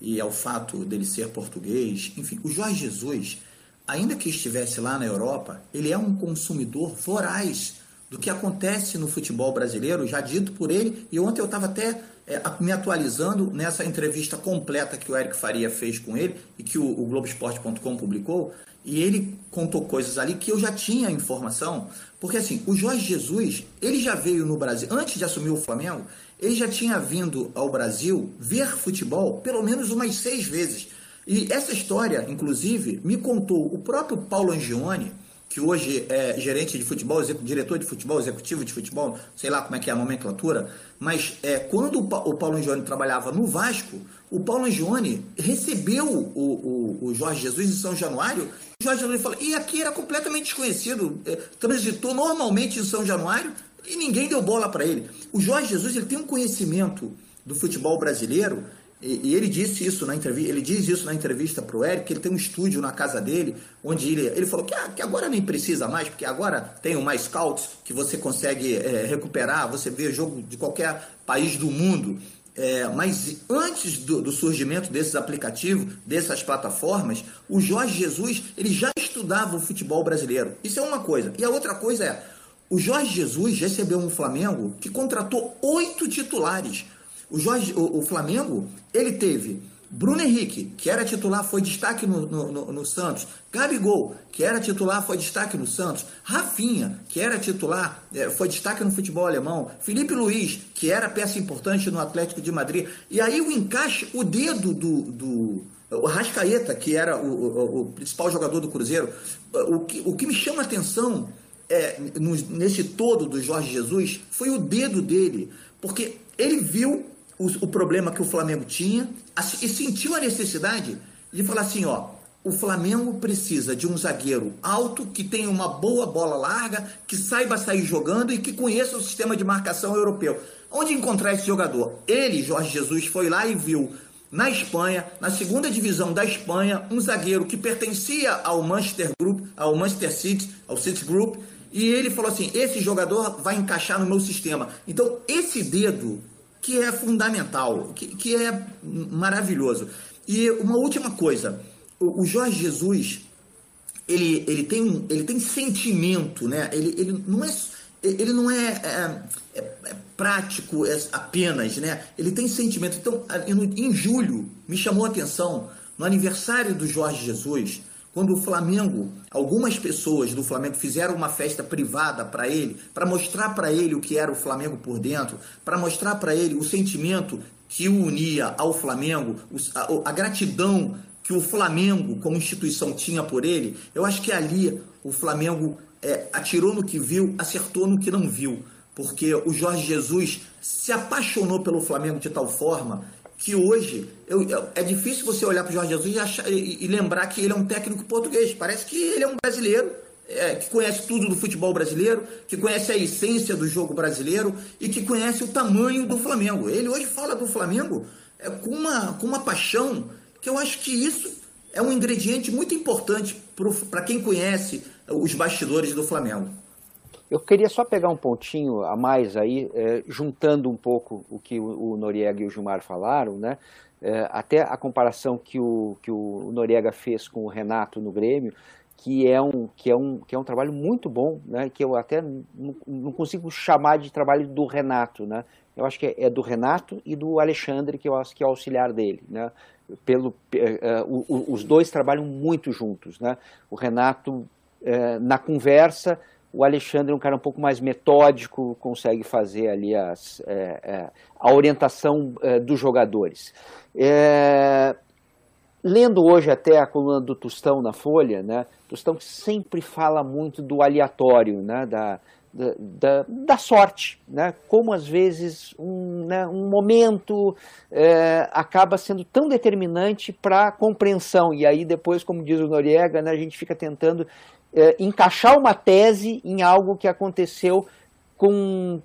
e ao fato dele ser português. Enfim, o Jorge Jesus, ainda que estivesse lá na Europa, ele é um consumidor voraz do que acontece no futebol brasileiro, já dito por ele, e ontem eu estava até é, me atualizando nessa entrevista completa que o Eric Faria fez com ele e que o, o Globoesporte.com publicou, e ele contou coisas ali que eu já tinha informação, porque assim, o Jorge Jesus, ele já veio no Brasil, antes de assumir o Flamengo, ele já tinha vindo ao Brasil ver futebol pelo menos umas seis vezes. E essa história, inclusive, me contou o próprio Paulo Angione, que hoje é gerente de futebol, diretor de futebol, executivo de futebol, sei lá como é que é a nomenclatura, mas é, quando o Paulo Angione trabalhava no Vasco, o Paulo Angione recebeu o, o, o Jorge Jesus em São Januário, o Jorge Jesus falou, e aqui era completamente desconhecido, é, transitou normalmente em São Januário e ninguém deu bola para ele. O Jorge Jesus ele tem um conhecimento do futebol brasileiro e, e, ele disse isso na entrevista, ele diz isso na entrevista para o Eric, que ele tem um estúdio na casa dele, onde ele, ele falou que, ah, que agora nem precisa mais, porque agora tem o Mais Scouts, que você consegue é, recuperar, você vê jogo de qualquer país do mundo. É, mas antes do, do, surgimento desses aplicativos, dessas plataformas, o Jorge Jesus ele já estudava o futebol brasileiro. Isso é uma coisa. E a outra coisa é, o Jorge Jesus recebeu um Flamengo que contratou oito titulares. O, Jorge, o, o Flamengo, ele teve Bruno Henrique, que era titular, foi destaque no, no, no, Santos. Gabigol, que era titular, foi destaque no Santos. Rafinha, que era titular, é, foi destaque no futebol alemão. Felipe Luiz, que era peça importante no Atlético de Madrid. E aí o encaixe, o dedo do, do o Rascaeta, que era o, o, o, principal jogador do Cruzeiro. O que, o que me chama a atenção é, nesse todo do Jorge Jesus foi o dedo dele. Porque ele viu o, o problema que o Flamengo tinha e sentiu a necessidade de falar assim, ó, o Flamengo precisa de um zagueiro alto, que tenha uma boa bola larga, que saiba sair jogando e que conheça o sistema de marcação europeu. Onde encontrar esse jogador? Ele, Jorge Jesus, foi lá e viu na Espanha, na segunda divisão da Espanha, um zagueiro que pertencia ao Manchester Group, ao Manchester City, ao City Group, e ele falou assim: esse jogador vai encaixar no meu sistema. Então, esse dedo que é fundamental, que, que é maravilhoso. E uma última coisa, o, o Jorge Jesus, ele, ele, tem, ele tem sentimento, né? Ele, ele não é ele não é, é, é, é prático é apenas, né? Ele tem sentimento. Então, em julho, me chamou a atenção, no aniversário do Jorge Jesus, quando o Flamengo, algumas pessoas do Flamengo fizeram uma festa privada para ele, para mostrar para ele o que era o Flamengo por dentro, para mostrar para ele o sentimento que o unia ao Flamengo, a, gratidão que o Flamengo, como instituição, tinha por ele, eu acho que ali o Flamengo é, atirou no que viu, acertou no que não viu. Porque o Jorge Jesus se apaixonou pelo Flamengo de tal forma que hoje eu, eu, é difícil você olhar para o Jorge Jesus e, achar, e, e, lembrar que ele é um técnico português. Parece que ele é um brasileiro, é, que conhece tudo do futebol brasileiro, que conhece a essência do jogo brasileiro e que conhece o tamanho do Flamengo. Ele hoje fala do Flamengo é, com, uma, com uma paixão que eu acho que isso é um ingrediente muito importante para quem conhece os bastidores do Flamengo. Eu queria só pegar um pontinho a mais aí, é, juntando um pouco o que o, o, Noriega e o Gilmar falaram, né? É, até a comparação que o, que o Noriega fez com o Renato no Grêmio, que é um, que é um, que é um trabalho muito bom, né? que eu até não, não consigo chamar de trabalho do Renato. Né? Eu acho que é, é do Renato e do Alexandre, que, eu, que é o auxiliar dele. Né? Pelo, uh, uh, os dois trabalham muito juntos. Né? O Renato é, na conversa, o Alexandre é um cara um pouco mais metódico, consegue fazer ali as, é, é, a orientação é, dos jogadores. É, lendo hoje até a coluna do Tostão na Folha, né, Tostão sempre fala muito do aleatório, né, da, da, da, sorte, né? como às vezes um, né, um momento é, acaba sendo tão determinante para a compreensão, e aí depois, como diz o Noriega, né, a gente fica tentando é, encaixar uma tese em algo que aconteceu com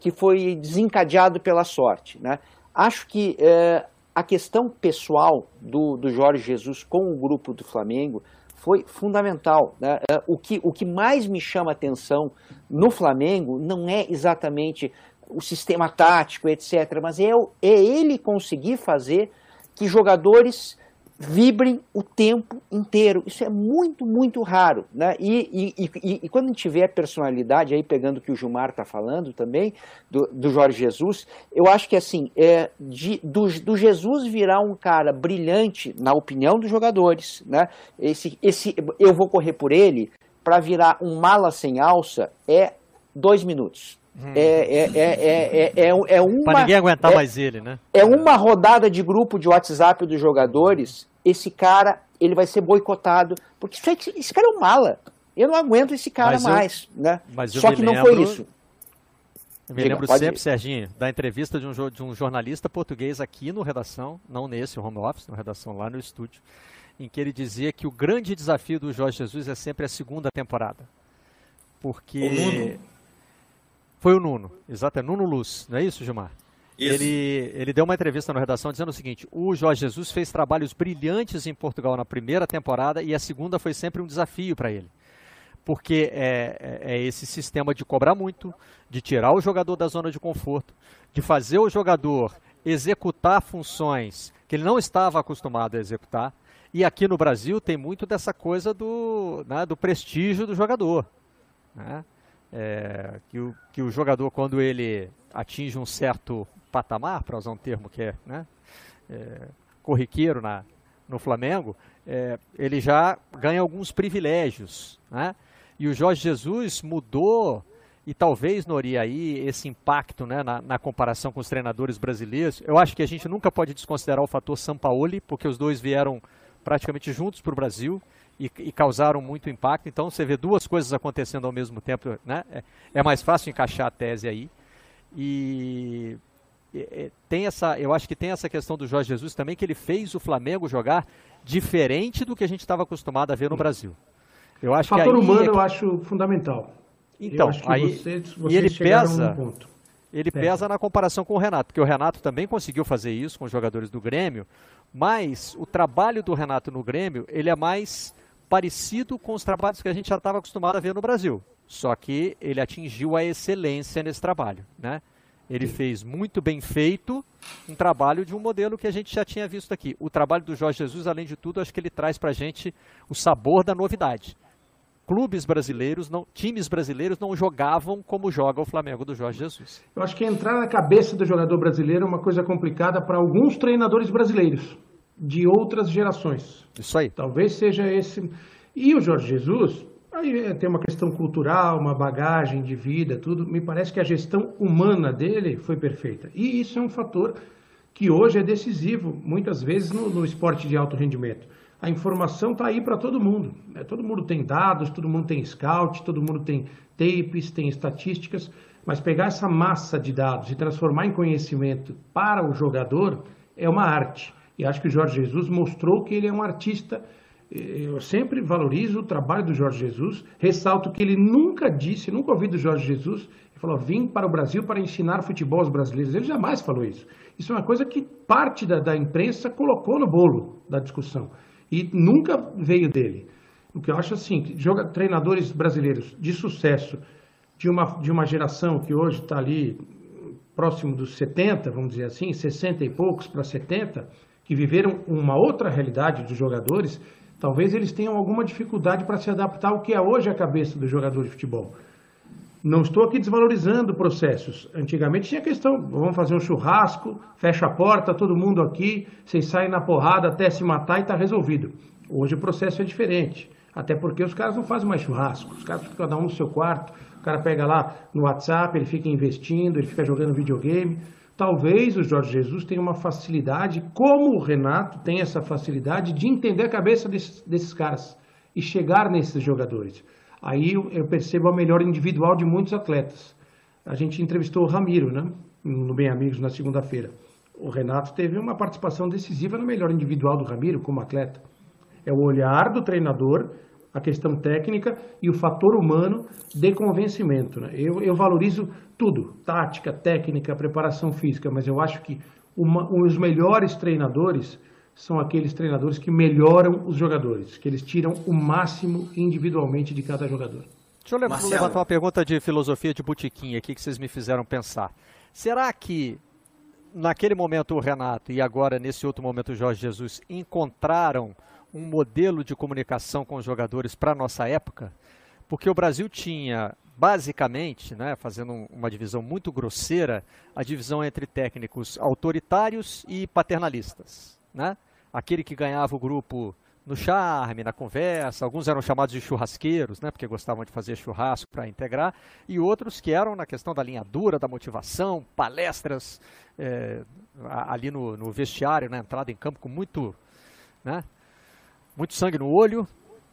que foi desencadeado pela sorte. Né? Acho que é, a questão pessoal do, do Jorge Jesus com o grupo do Flamengo foi fundamental. Né? É, o, que, o que mais me chama atenção no Flamengo não é exatamente o sistema tático, etc., mas é, é ele conseguir fazer que jogadores vibrem o tempo inteiro. Isso é muito, muito raro. Né? E, e, e, e quando a gente vê a personalidade, aí pegando o que o Gilmar está falando também, do, do, Jorge Jesus, eu acho que assim, é, de, do, do, Jesus virar um cara brilhante, na opinião dos jogadores, né? esse, esse, eu vou correr por ele, para virar um mala sem alça, é dois minutos. É, é, é, é, é, uma. Para ninguém aguentar mais ele, né? É uma rodada de grupo de WhatsApp dos jogadores esse cara ele vai ser boicotado, porque esse cara é um mala. Eu não aguento esse cara mas mais, eu, né? Só que não lembro, foi isso. Eu me Diga, lembro sempre, ir. Serginho, da entrevista de um, de um jornalista português aqui no Redação, não nesse home office, no Redação lá no estúdio, em que ele dizia que o grande desafio do Jorge Jesus é sempre a segunda temporada. Porque... O Nuno. Foi o Nuno, exato, é Nuno Luz, não é isso, Gilmar? Ele, ele deu uma entrevista na redação dizendo o seguinte: o Jorge Jesus fez trabalhos brilhantes em Portugal na primeira temporada e a segunda foi sempre um desafio para ele. Porque é, é, é, esse sistema de cobrar muito, de tirar o jogador da zona de conforto, de fazer o jogador executar funções que ele não estava acostumado a executar. E aqui no Brasil tem muito dessa coisa do, né, do prestígio do jogador. Né? É, que, o, que o jogador, quando ele atinge um certo patamar, para usar um termo que é, né, é corriqueiro na, no Flamengo, é, ele já ganha alguns privilégios. Né? E o Jorge Jesus mudou, e talvez, Nori, aí, esse impacto né, na, na, comparação com os treinadores brasileiros, eu acho que a gente nunca pode desconsiderar o fator Sampaoli, porque os dois vieram praticamente juntos para o Brasil e, e, causaram muito impacto. Então, você vê duas coisas acontecendo ao mesmo tempo, né? é, é mais fácil encaixar a tese aí. E tem essa, eu acho que tem essa questão do Jorge Jesus também, que ele fez o Flamengo jogar diferente do que a gente estava acostumado a ver no Brasil. Eu acho o fator que humano é que... eu acho fundamental. Então, aí, vocês, vocês e ele pesa, ele é. pesa na comparação com o Renato, porque o Renato também conseguiu fazer isso com os jogadores do Grêmio, mas o trabalho do Renato no Grêmio, ele é mais parecido com os trabalhos que a gente já estava acostumado a ver no Brasil. Só que ele atingiu a excelência nesse trabalho, né? Ele fez muito bem feito um trabalho de um modelo que a gente já tinha visto aqui. O trabalho do Jorge Jesus, além de tudo, acho que ele traz para a gente o sabor da novidade. Clubes brasileiros, não, times brasileiros não jogavam como joga o Flamengo do Jorge Jesus. Eu acho que entrar na cabeça do jogador brasileiro é uma coisa complicada para alguns treinadores brasileiros de outras gerações. Isso aí. Talvez seja esse. E o Jorge Jesus, Aí tem uma questão cultural, uma bagagem de vida, tudo. Me parece que a gestão humana dele foi perfeita. E isso é um fator que hoje é decisivo, muitas vezes, no, no esporte de alto rendimento. A informação está aí para todo mundo. Né? Todo mundo tem dados, todo mundo tem scout, todo mundo tem tapes, tem estatísticas. Mas pegar essa massa de dados e transformar em conhecimento para o jogador é uma arte. E acho que o Jorge Jesus mostrou que ele é um artista eu sempre valorizo o trabalho do Jorge Jesus, ressalto que ele nunca disse, nunca ouvi do Jorge Jesus, ele falou, vim para o Brasil para ensinar futebol aos brasileiros. Ele jamais falou isso. Isso é uma coisa que parte da, da imprensa colocou no bolo da discussão. E nunca veio dele. O que eu acho assim, que joga, treinadores brasileiros de sucesso, de uma, de uma geração que hoje está ali próximo dos 70, vamos dizer assim, 60 e poucos para 70, que viveram uma outra realidade dos jogadores, Talvez eles tenham alguma dificuldade para se adaptar ao que é hoje a cabeça do jogador de futebol. Não estou aqui desvalorizando processos. Antigamente tinha questão, vamos fazer um churrasco, fecha a porta, todo mundo aqui, vocês saem na porrada até se matar e está resolvido. Hoje o processo é diferente. Até porque os caras não fazem mais churrasco, os caras ficam cada um no seu quarto, o cara pega lá no WhatsApp, ele fica investindo, ele fica jogando videogame. Talvez o Jorge Jesus tenha uma facilidade, como o Renato tem essa facilidade de entender a cabeça desses, desses caras e chegar nesses jogadores. Aí eu percebo a melhor individual de muitos atletas. A gente entrevistou o Ramiro, né? No Bem Amigos, na segunda-feira. O Renato teve uma participação decisiva no melhor individual do Ramiro como atleta. É o olhar do treinador a questão técnica e o fator humano de convencimento. Né? Eu, eu, valorizo tudo, tática, técnica, preparação física, mas eu acho que uma, os melhores treinadores são aqueles treinadores que melhoram os jogadores, que eles tiram o máximo individualmente de cada jogador. Deixa eu levantar uma pergunta de filosofia de botiquim aqui que vocês me fizeram pensar. Será que naquele momento o Renato e agora nesse outro momento o Jorge Jesus encontraram um modelo de comunicação com os jogadores para a nossa época, porque o Brasil tinha, basicamente, né, fazendo uma divisão muito grosseira, a divisão entre técnicos autoritários e paternalistas. Né? Aquele que ganhava o grupo no charme, na conversa, alguns eram chamados de churrasqueiros, né, porque gostavam de fazer churrasco para integrar, e outros que eram na questão da linha dura, da motivação, palestras é, ali no, no, vestiário, na entrada em campo, com muito, né, muito sangue no olho.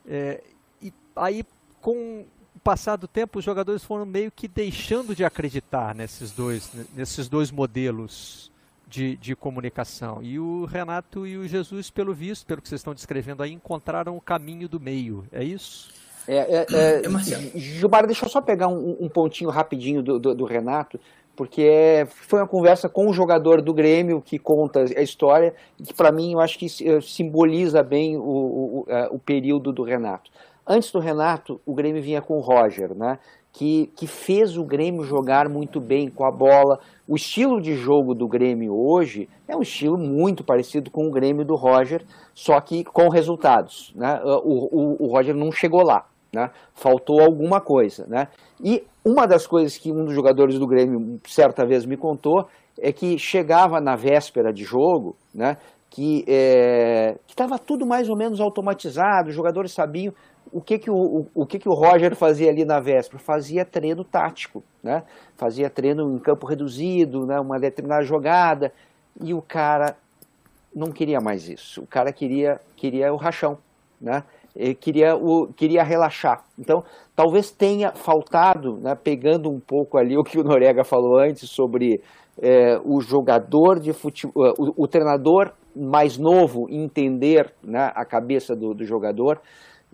É, e aí, com passar do tempo, os jogadores foram meio que deixando de acreditar nesses dois, nesses dois modelos de, de comunicação. E o Renato e o Jesus, pelo visto, pelo que vocês estão descrevendo aí, encontraram o caminho do meio. É isso? É, é, é, é Gilmar, deixa eu só pegar um, um pontinho rapidinho do, do, do Renato, porque é, foi uma conversa com o jogador do Grêmio que conta a história, e que para mim eu acho que eh, simboliza bem o, o, eh, o, período do Renato. Antes do Renato, o Grêmio vinha com o Roger, né? Que, que fez o Grêmio jogar muito bem com a bola. O estilo de jogo do Grêmio hoje é um estilo muito parecido com o Grêmio do Roger, só que com resultados. Né? O, o, o Roger não chegou lá, né? faltou alguma coisa. Né? E uma das coisas que um dos jogadores do Grêmio certa vez me contou é que chegava na véspera de jogo, né, que é, estava tudo mais ou menos automatizado, os jogadores sabiam o que, que, o, o, que, que o Roger fazia ali na véspera? Fazia treino tático, né? fazia treino em campo reduzido, né? uma determinada jogada, e o cara não queria mais isso, o cara queria, queria o rachão. Né? Ele queria, o, queria relaxar. Então, talvez tenha faltado, né, pegando um pouco ali o que o Norega falou antes sobre é, o jogador de futebol, o, o, treinador mais novo entender né, a cabeça do, do, jogador.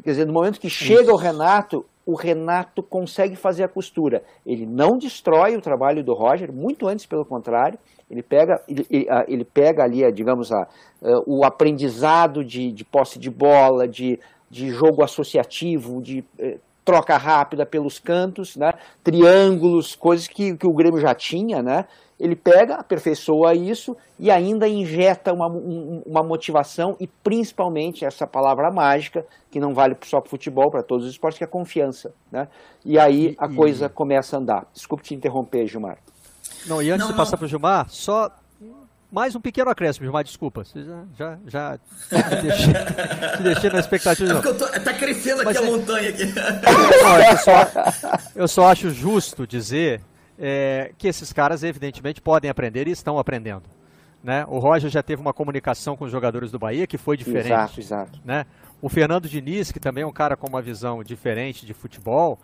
Quer dizer, no momento que chega o Renato, o Renato consegue fazer a costura. Ele não destrói o trabalho do Roger, muito antes, pelo contrário. Ele pega, ele, ele pega ali, digamos, a, o aprendizado de, de posse de bola, de de jogo associativo, de, eh, troca rápida pelos cantos, né? triângulos, coisas que, que o Grêmio já tinha, né? Ele pega, aperfeiçoa isso e ainda injeta uma, uma motivação e principalmente essa palavra mágica, que não vale só para futebol, para todos os esportes, que é confiança. Né? E aí a coisa começa a andar. Desculpe te interromper, Gilmar. Não, e antes não, de passar para o Gilmar, só mais um pequeno acréscimo, Gilmar, desculpa. Você já, já, já te, deixei, te deixei na expectativa. É tô, tá crescendo aqui Mas a é... montanha. Aqui. Não, é só, eu só acho justo dizer é, que esses caras, evidentemente, podem aprender e estão aprendendo. Né? O Roger já teve uma comunicação com os jogadores do Bahia que foi diferente. Exato, exato. Né? O Fernando Diniz, que também é um cara com uma visão diferente de futebol,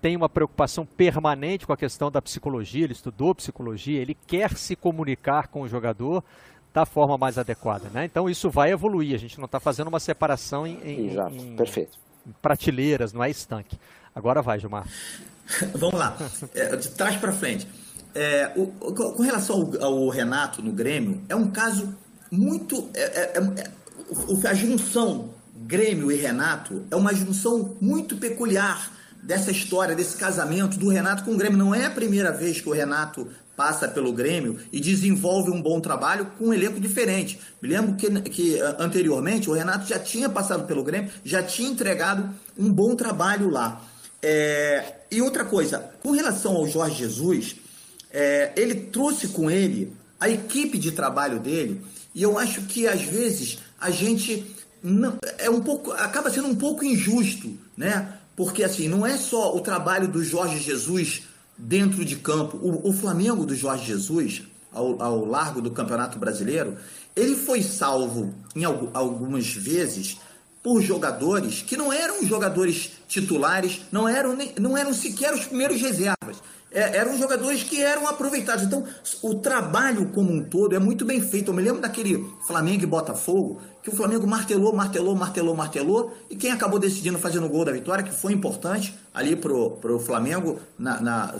tem uma preocupação permanente com a questão da psicologia, ele estudou psicologia, ele quer se comunicar com o jogador da forma mais adequada. Né? Então isso vai evoluir, a gente não está fazendo uma separação em, em, Exato, em, perfeito. em prateleiras, não é estanque. Agora vai, Gilmar. (laughs) Vamos lá, é, de trás para frente. É, o, com relação ao, ao, Renato no Grêmio, é um caso muito. É, é, é, é a junção Grêmio e Renato é uma junção muito peculiar dessa história, desse casamento do Renato com o Grêmio. Não é a primeira vez que o Renato passa pelo Grêmio e desenvolve um bom trabalho com um elenco diferente. Me lembro que, que anteriormente o Renato já tinha passado pelo Grêmio, já tinha entregado um bom trabalho lá. É, e outra coisa, com relação ao Jorge Jesus, é, ele trouxe com ele a equipe de trabalho dele, e eu acho que às vezes a gente não, é um pouco acaba sendo um pouco injusto, né? Porque assim, não é só o trabalho do Jorge Jesus dentro de campo. O, o Flamengo do Jorge Jesus, ao, ao, largo do Campeonato Brasileiro, ele foi salvo em algumas vezes por jogadores que não eram jogadores titulares, não eram, nem, não eram sequer os primeiros reservas é, eram jogadores que eram aproveitados. Então, o trabalho como um todo é muito bem feito. Eu me lembro daquele Flamengo e Botafogo, que o Flamengo martelou, martelou, martelou, martelou, e quem acabou decidindo fazendo o gol da vitória, que foi importante ali pro, pro Flamengo na, na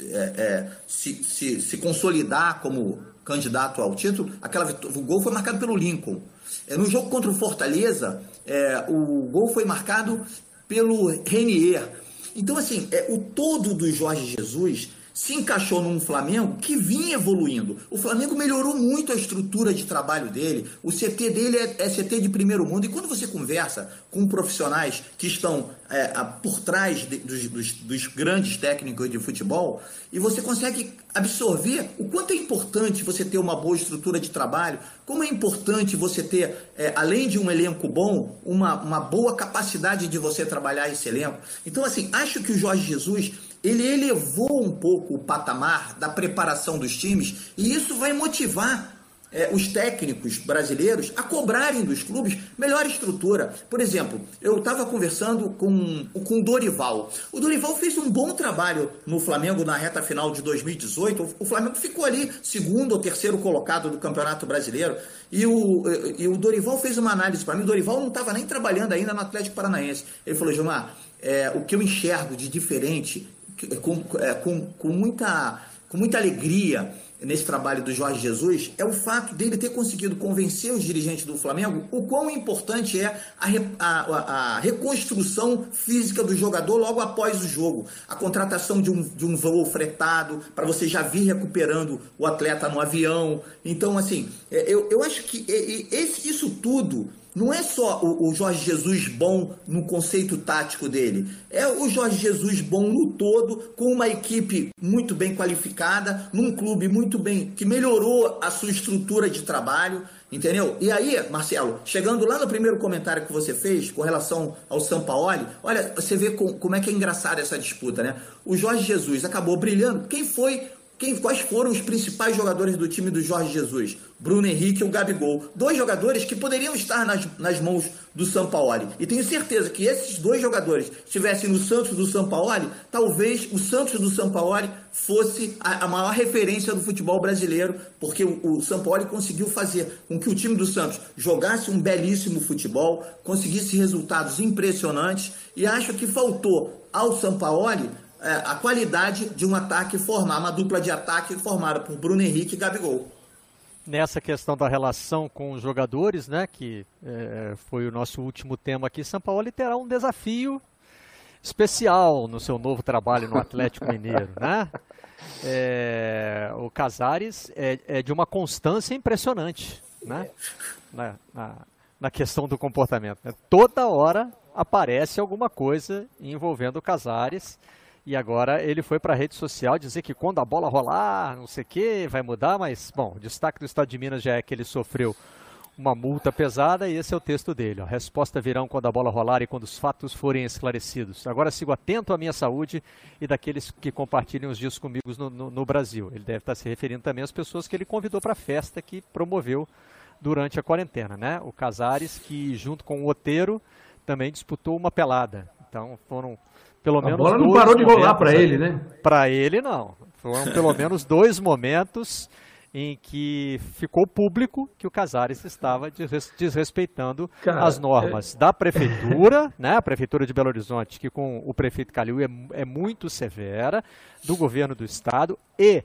é, é, se, se, se consolidar como candidato ao título, aquela o gol foi marcado pelo Lincoln. É, no jogo contra o Fortaleza, é, o gol foi marcado pelo Renier. Então, assim, é, o todo do Jorge Jesus se encaixou num Flamengo que vinha evoluindo. O Flamengo melhorou muito a estrutura de trabalho dele, o CT dele é, é CT de primeiro mundo. E quando você conversa com profissionais que estão é, por trás de, dos, dos, dos, grandes técnicos de futebol, e você consegue absorver o quanto é importante você ter uma boa estrutura de trabalho, como é importante você ter, é, além de um elenco bom, uma, uma boa capacidade de você trabalhar esse elenco. Então, assim, acho que o Jorge Jesus ele elevou um pouco o patamar da preparação dos times e isso vai motivar é, os técnicos brasileiros a cobrarem dos clubes melhor estrutura. Por exemplo, eu estava conversando com, o Dorival. O Dorival fez um bom trabalho no Flamengo na reta final de 2018. O Flamengo ficou ali segundo ou terceiro colocado do Campeonato Brasileiro. E o, e o Dorival fez uma análise para mim. O Dorival não estava nem trabalhando ainda no Atlético Paranaense. Ele falou, Gilmar, é, o que eu enxergo de diferente com, é, com, com, muita, com muita alegria nesse trabalho do Jorge Jesus é o fato dele ter conseguido convencer os dirigentes do Flamengo o quão importante é a, a, a reconstrução física do jogador logo após o jogo. A contratação de um, de um voo fretado para você já vir recuperando o atleta no avião. Então, assim, é, eu, eu acho que esse, isso tudo não é só o, o, Jorge Jesus bom no conceito tático dele, é o Jorge Jesus bom no todo, com uma equipe muito bem qualificada, num clube muito bem que melhorou a sua estrutura de trabalho, entendeu? E aí, Marcelo, chegando lá no primeiro comentário que você fez com relação ao Sampaoli, olha, você vê com, como é que é engraçada essa disputa, né? O Jorge Jesus acabou brilhando. Quem foi quem, quais foram os principais jogadores do time do Jorge Jesus? Bruno Henrique e o Gabigol. Dois jogadores que poderiam estar nas, nas mãos do Sampaoli. E tenho certeza que esses dois jogadores estivessem no Santos do Sampaoli, talvez o Santos do Sampaoli fosse a, a maior referência do futebol brasileiro, porque o, o Sampaoli conseguiu fazer com que o time do Santos jogasse um belíssimo futebol, conseguisse resultados impressionantes, e acho que faltou ao Sampaoli é, a qualidade de um ataque formar, uma dupla de ataque formada por Bruno Henrique e Gabigol. Nessa questão da relação com os jogadores, né, que é, foi o nosso último tema aqui, São Paulo terá um desafio especial no seu novo trabalho no Atlético Mineiro, né? É, o Casares é, é, de uma constância impressionante, né? Na, na, na questão do comportamento. Né? Toda hora aparece alguma coisa envolvendo o Casares. E agora ele foi para a rede social dizer que quando a bola rolar, não sei o que, vai mudar, mas, bom, o destaque do Estado de Minas já é que ele sofreu uma multa pesada e esse é o texto dele. Ó. Resposta virão quando a bola rolar e quando os fatos forem esclarecidos. Agora sigo atento à minha saúde e daqueles que compartilham os dias comigo no, no, no Brasil. Ele deve estar se referindo também às pessoas que ele convidou para a festa que promoveu durante a quarentena, né? O Casares, que junto com o Oteiro também disputou uma pelada. Então foram pelo a menos. A bola não parou de rolar para ele, né? Para ele, não. Foram (laughs) pelo menos dois momentos em que ficou público que o Casares estava desrespeitando Cara, as normas é... da (laughs) prefeitura, né, a prefeitura de Belo Horizonte, que com o prefeito Calil é, é muito severa, do governo do estado e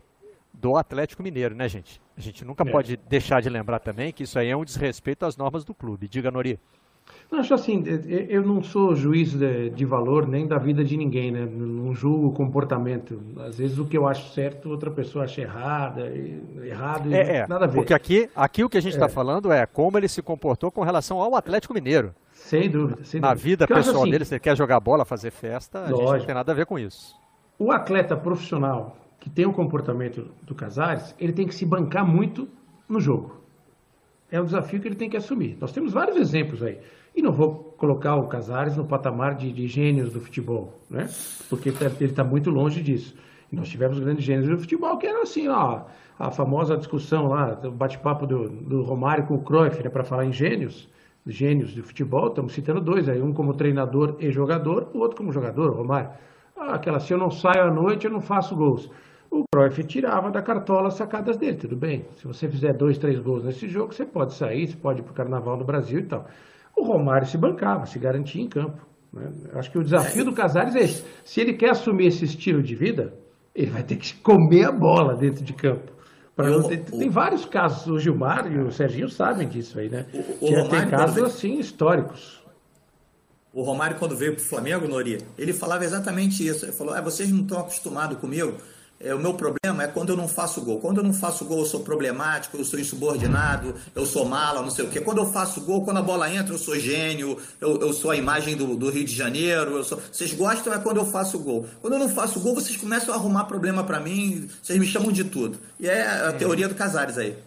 do Atlético Mineiro, né, gente? A gente nunca é. pode deixar de lembrar também que isso aí é um desrespeito às normas do clube. Diga, Nori. Não, acho assim, eu não sou juiz de, de, valor nem da vida de ninguém, né? Não julgo o comportamento. Às vezes o que eu acho certo, outra pessoa acha errada, errado, é, é, nada a ver. Porque aqui, aqui o que a gente está é. falando é como ele se comportou com relação ao Atlético Mineiro. Sem dúvida. Sem Na dúvida. vida Porque pessoal assim, dele, se ele quer jogar bola, fazer festa, lógico. a gente não tem nada a ver com isso. O atleta profissional que tem o comportamento do Casares, ele tem que se bancar muito no jogo. É um desafio que ele tem que assumir. Nós temos vários exemplos aí. E não vou colocar o Casares no patamar de, de gênios do futebol, né? Porque ele está tá muito longe disso. E nós tivemos grandes gênios do futebol que eram assim, ó, a famosa discussão lá, o bate-papo do, do Romário com o Cruyff, né, para falar em gênios, gênios do futebol, estamos citando dois aí, um como treinador e jogador, o outro como jogador, Romário. Ah, aquela, se eu não saio à noite, eu não faço gols. O Cruyff tirava da cartola as sacadas dele, tudo bem. Se você fizer dois, três gols nesse jogo, você pode sair, você pode ir para o Carnaval do Brasil e tal o Romário se bancava, se garantia em campo. Né? Acho que o desafio do Casares é esse. Se ele quer assumir esse estilo de vida, ele vai ter que comer a bola dentro de campo. Eu, ter, o, tem vários casos, o Gilmar e o Serginho sabem disso aí, né? O, o Romário, tem casos assim históricos. O Romário, quando veio para o Flamengo, Nori, ele falava exatamente isso. Ele falou: ah, vocês não estão acostumados comigo é, o meu problema é quando eu não faço gol. Quando eu não faço gol, eu sou problemático, eu sou insubordinado, eu sou mala, não sei o quê. Quando eu faço gol, quando a bola entra, eu sou gênio, eu, eu sou a imagem do, do Rio de Janeiro. Sou... Vocês gostam é quando eu faço gol. Quando eu não faço gol, vocês começam a arrumar problema para mim, vocês me chamam de tudo. E é a teoria do Casares aí.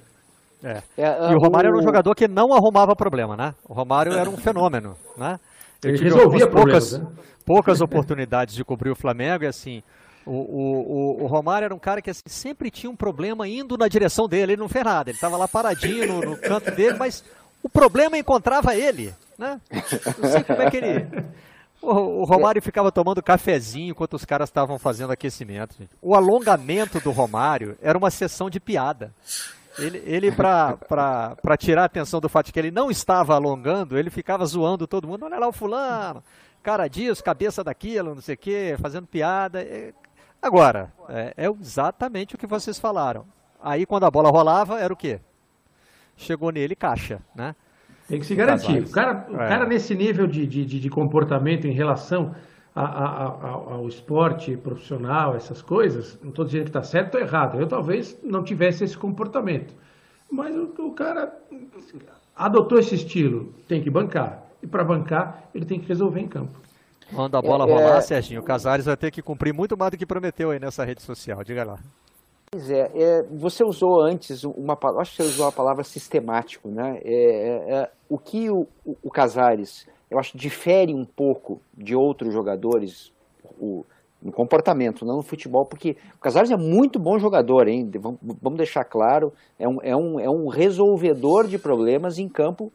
É. É, e o Romário o... era um jogador que não arrumava problema, né? O Romário era um (laughs) fenômeno, né? Eu Ele resolvia poucas, né? poucas oportunidades de cobrir o Flamengo e assim, o, o, o, Romário era um cara que assim, sempre tinha um problema indo na direção dele, ele não fez nada, ele estava lá paradinho no, no, canto dele, mas o problema encontrava ele, né? Não sei como é que ele... O, o Romário ficava tomando cafezinho enquanto os caras estavam fazendo aquecimento. Gente. O alongamento do Romário era uma sessão de piada. Ele, ele para tirar a atenção do fato que ele não estava alongando, ele ficava zoando todo mundo. Olha lá o fulano, cara disso, cabeça daquilo, não sei o quê, fazendo piada. Agora, é, é, exatamente o que vocês falaram. Aí quando a bola rolava, era o quê? Chegou nele caixa, né? Tem que se garantir. O cara, o é. cara nesse nível de, de, de comportamento em relação a, a, a, ao esporte profissional, essas coisas, não estou dizendo que está certo ou errado. Eu talvez não tivesse esse comportamento. Mas o, o cara adotou esse estilo, tem que bancar. E para bancar, ele tem que resolver em campo. Quando a bola é, rolar. Serginho, o Casares vai ter que cumprir muito mais do que prometeu aí nessa rede social. Diga lá. Pois é, é você usou antes uma acho que você usou a palavra sistemático, né? É, é, é, o que o, o, Casares, eu acho, difere um pouco de outros jogadores o, no comportamento, não no futebol, porque o Casares é muito bom jogador, hein? Vamos, vamos deixar claro, é um, é, um, é um resolvedor de problemas em campo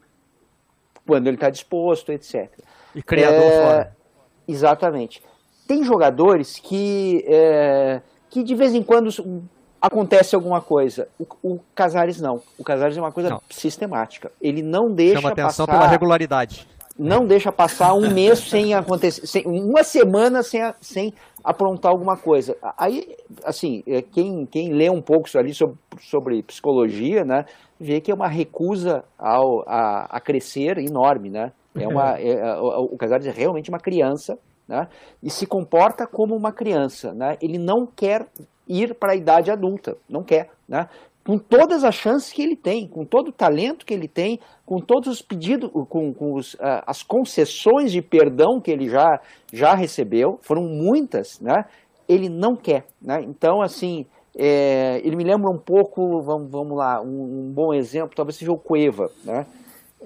quando ele está disposto, etc. E criador é, fora. Exatamente. Tem jogadores que, é, que de vez em quando acontece alguma coisa. O, o Casares não. O Casares é uma coisa não. sistemática. Ele não deixa Chama atenção passar, pela regularidade. Não deixa passar um mês sem acontecer, sem, uma semana sem, sem aprontar alguma coisa. Aí, assim, é, quem, quem lê um pouco ali sobre, sobre psicologia, né, vê que é uma recusa ao, a, a crescer enorme, né? É uma, (laughs) é, o Casares é realmente uma criança né? e se comporta como uma criança. Né? Ele não quer ir para a idade adulta, não quer. Né? Com todas as chances que ele tem, com todo o talento que ele tem, com todos os pedidos, com, com os, uh, as concessões de perdão que ele já, já recebeu, foram muitas, né? ele não quer. Né? Então, assim, é, ele me lembra um pouco, vamos, vamos lá, um, um, bom exemplo, talvez seja o Cueva. Né?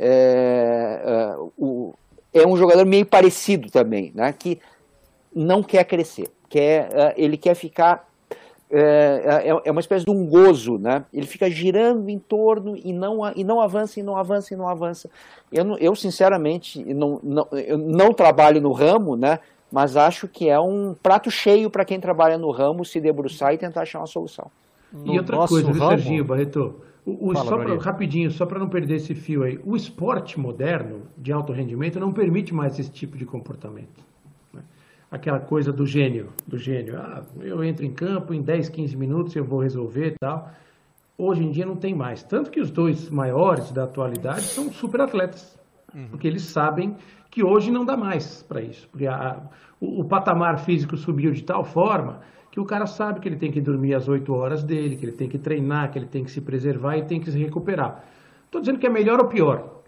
É, é, o, é um jogador meio parecido também, né? que não quer crescer. Quer, é, ele quer ficar é, é, é, uma espécie de um gozo, né? Ele fica girando em torno e não, e não avança, e não avança, e não avança. Eu, eu sinceramente, não, não, eu não trabalho no ramo, né? Mas acho que é um prato cheio para quem trabalha no ramo se debruçar e tentar achar uma solução. No e outra coisa, ramo... Serginho Barreto? O, o Fala, só pra, rapidinho, só para não perder esse fio aí, o esporte moderno de alto rendimento não permite mais esse tipo de comportamento aquela coisa do gênio, do gênio. Ah, eu entro em campo, em 10, 15 minutos eu vou resolver e tal. Hoje em dia não tem mais. Tanto que os dois maiores da atualidade são super atletas. Uhum. Porque eles sabem que hoje não dá mais para isso. Porque a, o, o, patamar físico subiu de tal forma que o cara sabe que ele tem que dormir as 8 horas dele, que ele tem que treinar, que ele tem que se preservar e tem que se recuperar. Estou dizendo que é melhor ou pior.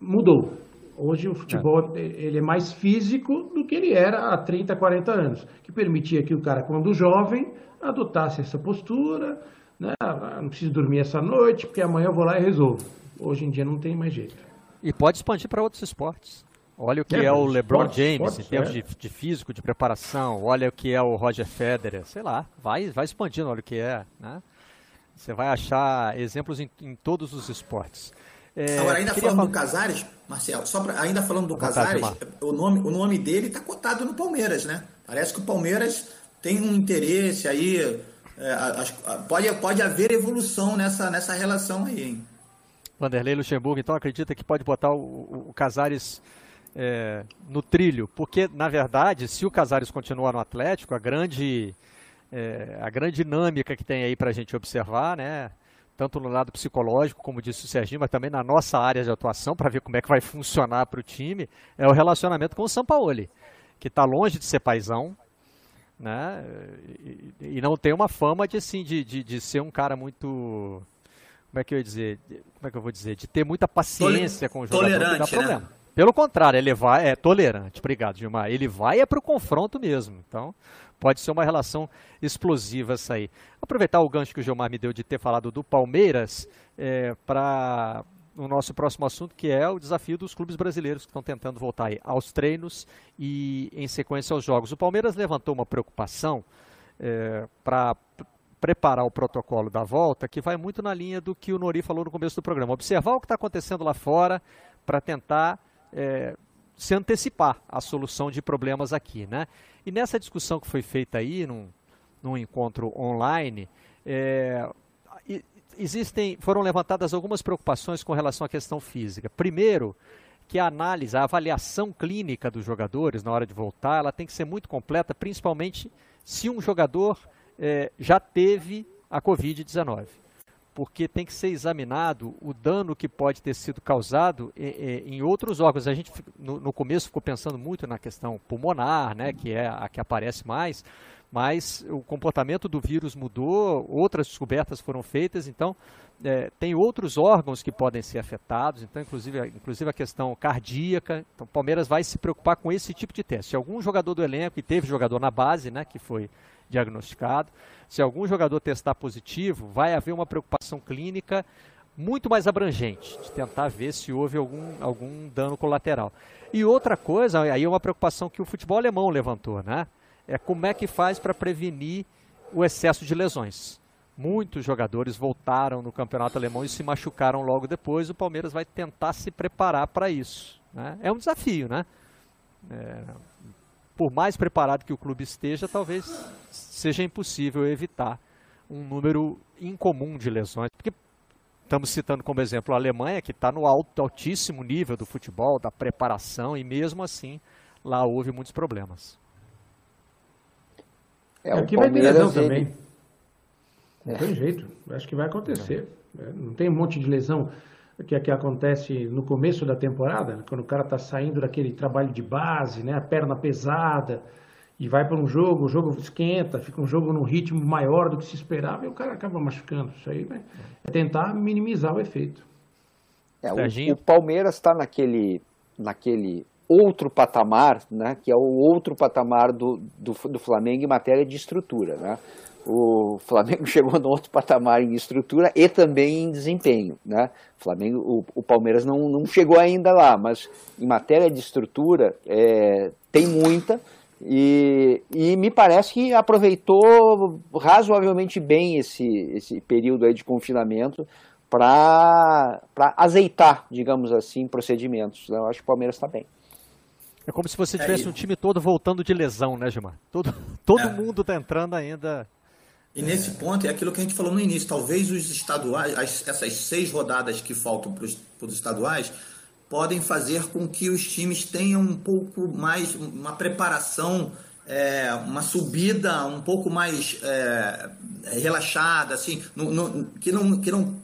Mudou. Hoje o futebol é. ele é mais físico do que ele era há 30, 40 anos, que permitia que o cara, quando jovem, adotasse essa postura, né? Ah, não preciso dormir essa noite, porque amanhã eu vou lá e resolvo. Hoje em dia não tem mais jeito. E pode expandir para outros esportes. Olha o que é, é o LeBron esportes, James esportes, em termos é. de, de, físico, de preparação. Olha o que é o Roger Federer. Sei lá, vai, vai expandindo, olha o que é. Né? Você vai achar exemplos em, em todos os esportes. É, Agora, ainda falando falar... do Casares, Marcel, só pra, ainda falando do Casares, o nome, o nome dele está cotado no Palmeiras, né? Parece que o Palmeiras tem um interesse aí. É, pode, pode haver evolução nessa, nessa relação aí, hein? Vanderlei Luxemburgo, então acredita que pode botar o, o Casares é, no trilho, porque na verdade, se o Casares continuar no Atlético, a grande, é, a grande dinâmica que tem aí para a gente observar, né? tanto no lado psicológico, como disse o Serginho, mas também na nossa área de atuação, para ver como é que vai funcionar para o time, é o relacionamento com o Sampaoli, que está longe de ser paizão, né? E, e, não tem uma fama de, assim, de, de, de, ser um cara muito. Como é que eu ia dizer? Como é que eu vou dizer? De ter muita paciência com o jogador. Tolerante, dá problema. Né? Pelo contrário, ele vai. É tolerante, obrigado, Gilmar. Ele vai é para o confronto mesmo. Então, pode ser uma relação explosiva essa aí. Aproveitar o gancho que o Gilmar me deu de ter falado do Palmeiras é, para o nosso próximo assunto, que é o desafio dos clubes brasileiros que estão tentando voltar aos treinos e em sequência aos jogos. O Palmeiras levantou uma preocupação é, para preparar o protocolo da volta, que vai muito na linha do que o Nori falou no começo do programa. Observar o que está acontecendo lá fora para tentar é, se antecipar à solução de problemas aqui, né? E nessa discussão que foi feita aí, num, num encontro online, é, existem, foram levantadas algumas preocupações com relação à questão física. Primeiro, que a análise, a avaliação clínica dos jogadores na hora de voltar, ela tem que ser muito completa, principalmente se um jogador é, já teve a Covid-19 porque tem que ser examinado o dano que pode ter sido causado em, outros órgãos. A gente no, no, começo ficou pensando muito na questão pulmonar, né, que é a que aparece mais, mas o comportamento do vírus mudou, outras descobertas foram feitas, então é, tem outros órgãos que podem ser afetados, então inclusive, inclusive a questão cardíaca. Então o Palmeiras vai se preocupar com esse tipo de teste. Se algum jogador do elenco, e teve jogador na base, né, que foi diagnosticado. Se algum jogador testar positivo, vai haver uma preocupação clínica muito mais abrangente, de tentar ver se houve algum, algum dano colateral. E outra coisa, aí é uma preocupação que o futebol alemão levantou, né? É como é que faz para prevenir o excesso de lesões. Muitos jogadores voltaram no campeonato alemão e se machucaram logo depois. O Palmeiras vai tentar se preparar para isso. Né? É um desafio, né? É, por mais preparado que o clube esteja, talvez seja impossível evitar um número incomum de lesões. Porque estamos citando como exemplo a Alemanha, que está no alto, altíssimo nível do futebol, da preparação, e mesmo assim lá houve muitos problemas. É, Aqui vai ter lesão também. Não tem jeito, acho que vai acontecer. É, não tem um monte de lesão que, que acontece no começo da temporada, quando o cara está saindo daquele trabalho de base, né, a perna pesada, e vai para um jogo, o jogo esquenta, fica um jogo num ritmo maior do que se esperava e o cara acaba machucando. Isso aí né, é tentar minimizar o efeito. É, o, o, Palmeiras está naquele, naquele outro patamar, né, que é o outro patamar do, do, do Flamengo em matéria de estrutura. Né? O Flamengo (laughs) chegou no outro patamar em estrutura e também em desempenho. Né? O, Flamengo, o, o Palmeiras não, não chegou ainda lá, mas em matéria de estrutura é, tem muita e, e me parece que aproveitou razoavelmente bem esse, esse período aí de confinamento para azeitar, digamos assim, procedimentos. Eu acho que o Palmeiras está bem. É como se você tivesse é, um time todo voltando de lesão, né, Gilmar? Todo, (laughs) todo é. mundo está entrando ainda e nesse ponto é aquilo que a gente falou no início. Talvez os estaduais, as, essas seis rodadas que faltam para os estaduais, podem fazer com que os times tenham um pouco mais, uma preparação, é, uma subida um pouco mais é, relaxada, assim, no, no, que, não, que, não,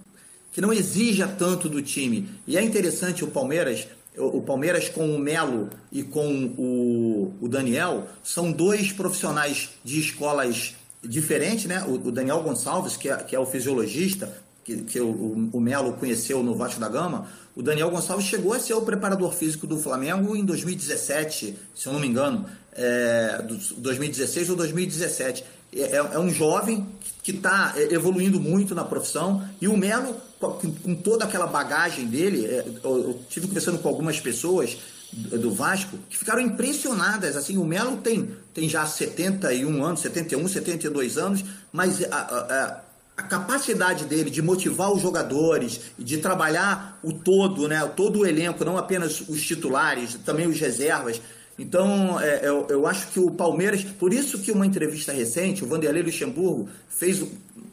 que não exija tanto do time. E é interessante o Palmeiras. O Palmeiras com o Melo e com o, o Daniel são dois profissionais de escolas diferente, né? O, o, Daniel Gonçalves, que é, que é o fisiologista, que, que o, o, Melo conheceu no Vasco da Gama, o Daniel Gonçalves chegou a ser o preparador físico do Flamengo em 2017, se eu não me engano, é, 2016 ou 2017. É, é, é um jovem que está evoluindo muito na profissão e o Melo, com, toda aquela bagagem dele, é, eu tive conversando com algumas pessoas do Vasco que ficaram impressionadas. Assim, o Melo tem, tem já 71 anos, 71, 72 anos, mas a, a, a capacidade dele de motivar os jogadores de trabalhar o todo, né, todo o elenco, não apenas os titulares, também os reservas. Então, é, eu, eu acho que o Palmeiras, por isso que uma entrevista recente, o Vanderlei Luxemburgo fez,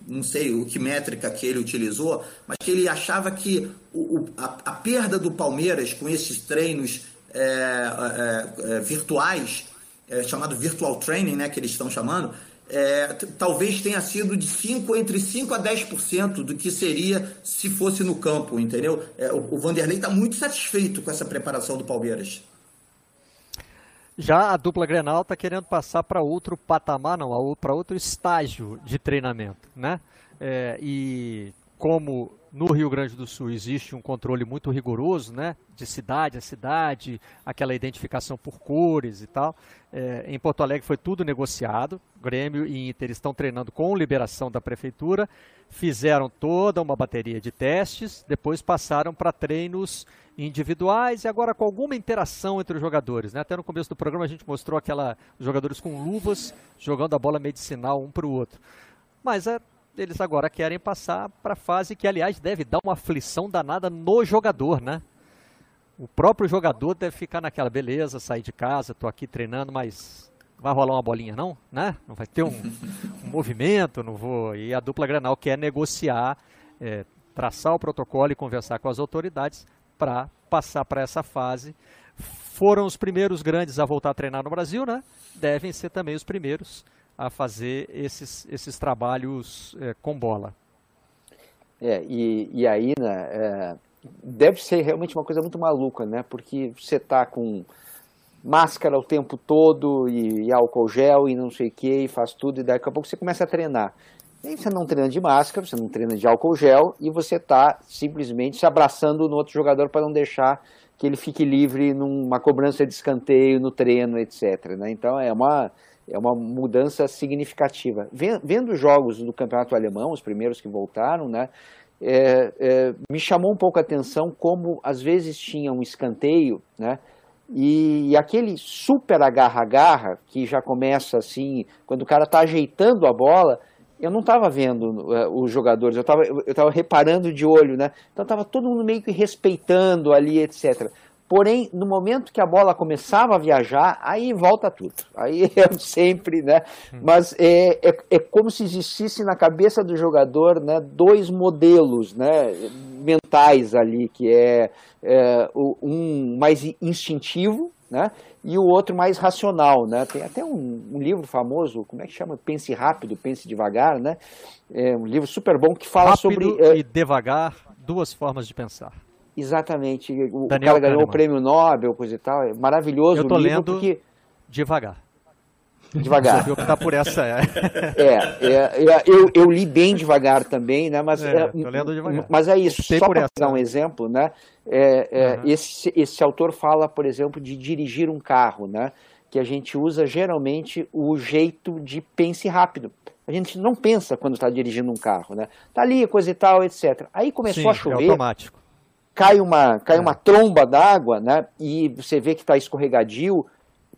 não sei o que métrica que ele utilizou, mas que ele achava que o, a, a perda do Palmeiras com esses treinos é, é, é, virtuais, é, chamado virtual training, né, que eles estão chamando, é, talvez tenha sido de 5, entre 5 a 10% do que seria se fosse no campo, entendeu? É, o, o Vanderlei está muito satisfeito com essa preparação do Palmeiras. Já a dupla Grenal está querendo passar para outro patamar, não, para outro estágio de treinamento, né? É, e como no Rio Grande do Sul existe um controle muito rigoroso, né, de cidade a cidade, aquela identificação por cores e tal. É, em Porto Alegre foi tudo negociado. Grêmio e Inter estão treinando com liberação da prefeitura, fizeram toda uma bateria de testes, depois passaram para treinos individuais e agora com alguma interação entre os jogadores. Né? Até no começo do programa a gente mostrou aquela os jogadores com luvas jogando a bola medicinal um para o outro. Mas é eles agora querem passar para a fase que, aliás, deve dar uma aflição danada no jogador, né? O próprio jogador deve ficar naquela, beleza, sair de casa, estou aqui treinando, mas vai rolar uma bolinha não, né? Não vai ter um, (laughs) um movimento, não vou. E a dupla Granal quer negociar, é, traçar o protocolo e conversar com as autoridades para passar para essa fase. Foram os primeiros grandes a voltar a treinar no Brasil, né? Devem ser também os primeiros a fazer esses, esses trabalhos é, com bola. É, e, e aí, né, é, deve ser realmente uma coisa muito maluca, né? Porque você tá com máscara o tempo todo e, e álcool gel e não sei o que, e faz tudo, e daqui a pouco você começa a treinar. E você não treina de máscara, você não treina de álcool gel, e você está simplesmente se abraçando no outro jogador para não deixar que ele fique livre numa cobrança de escanteio, no treino, etc. Né? Então é uma é uma mudança significativa. Vendo os jogos do campeonato alemão, os primeiros que voltaram, né, é, é, me chamou um pouco a atenção como às vezes tinha um escanteio, né, e, e aquele super agarra-agarra que já começa assim, quando o cara está ajeitando a bola, eu não estava vendo uh, os jogadores, eu estava eu tava reparando de olho, né? Então estava todo mundo meio que respeitando ali, etc. Porém, no momento que a bola começava a viajar, aí volta tudo. Aí (laughs) é sempre, né? Hum. Mas é, é, é, como se existisse na cabeça do jogador né, dois modelos né, mentais ali, que é, é um mais instintivo, né? E o outro mais racional, né? Tem até um, um, livro famoso, como é que chama? Pense rápido, pense devagar, né? É um livro super bom que fala rápido sobre é, e devagar, duas formas de pensar. Exatamente. O, Daniel cara ganhou o prêmio Nobel, coisa e tal. É maravilhoso Eu tô lendo porque... devagar. Devagar. Você optar por essa. É, (laughs) é, é, é eu, eu li bem devagar também, né? Mas, é, é lendo devagar. mas é isso, Optei só para dar um exemplo, né? Uhum. esse, esse autor fala, por exemplo, de dirigir um carro, né? Que a gente usa geralmente o jeito de pense rápido. A gente não pensa quando está dirigindo um carro, né? Tá ali, coisa e tal, etc. Aí começou Sim, a chover. É automático. Cai uma, cai uma tromba d'água, né? E você vê que está escorregadio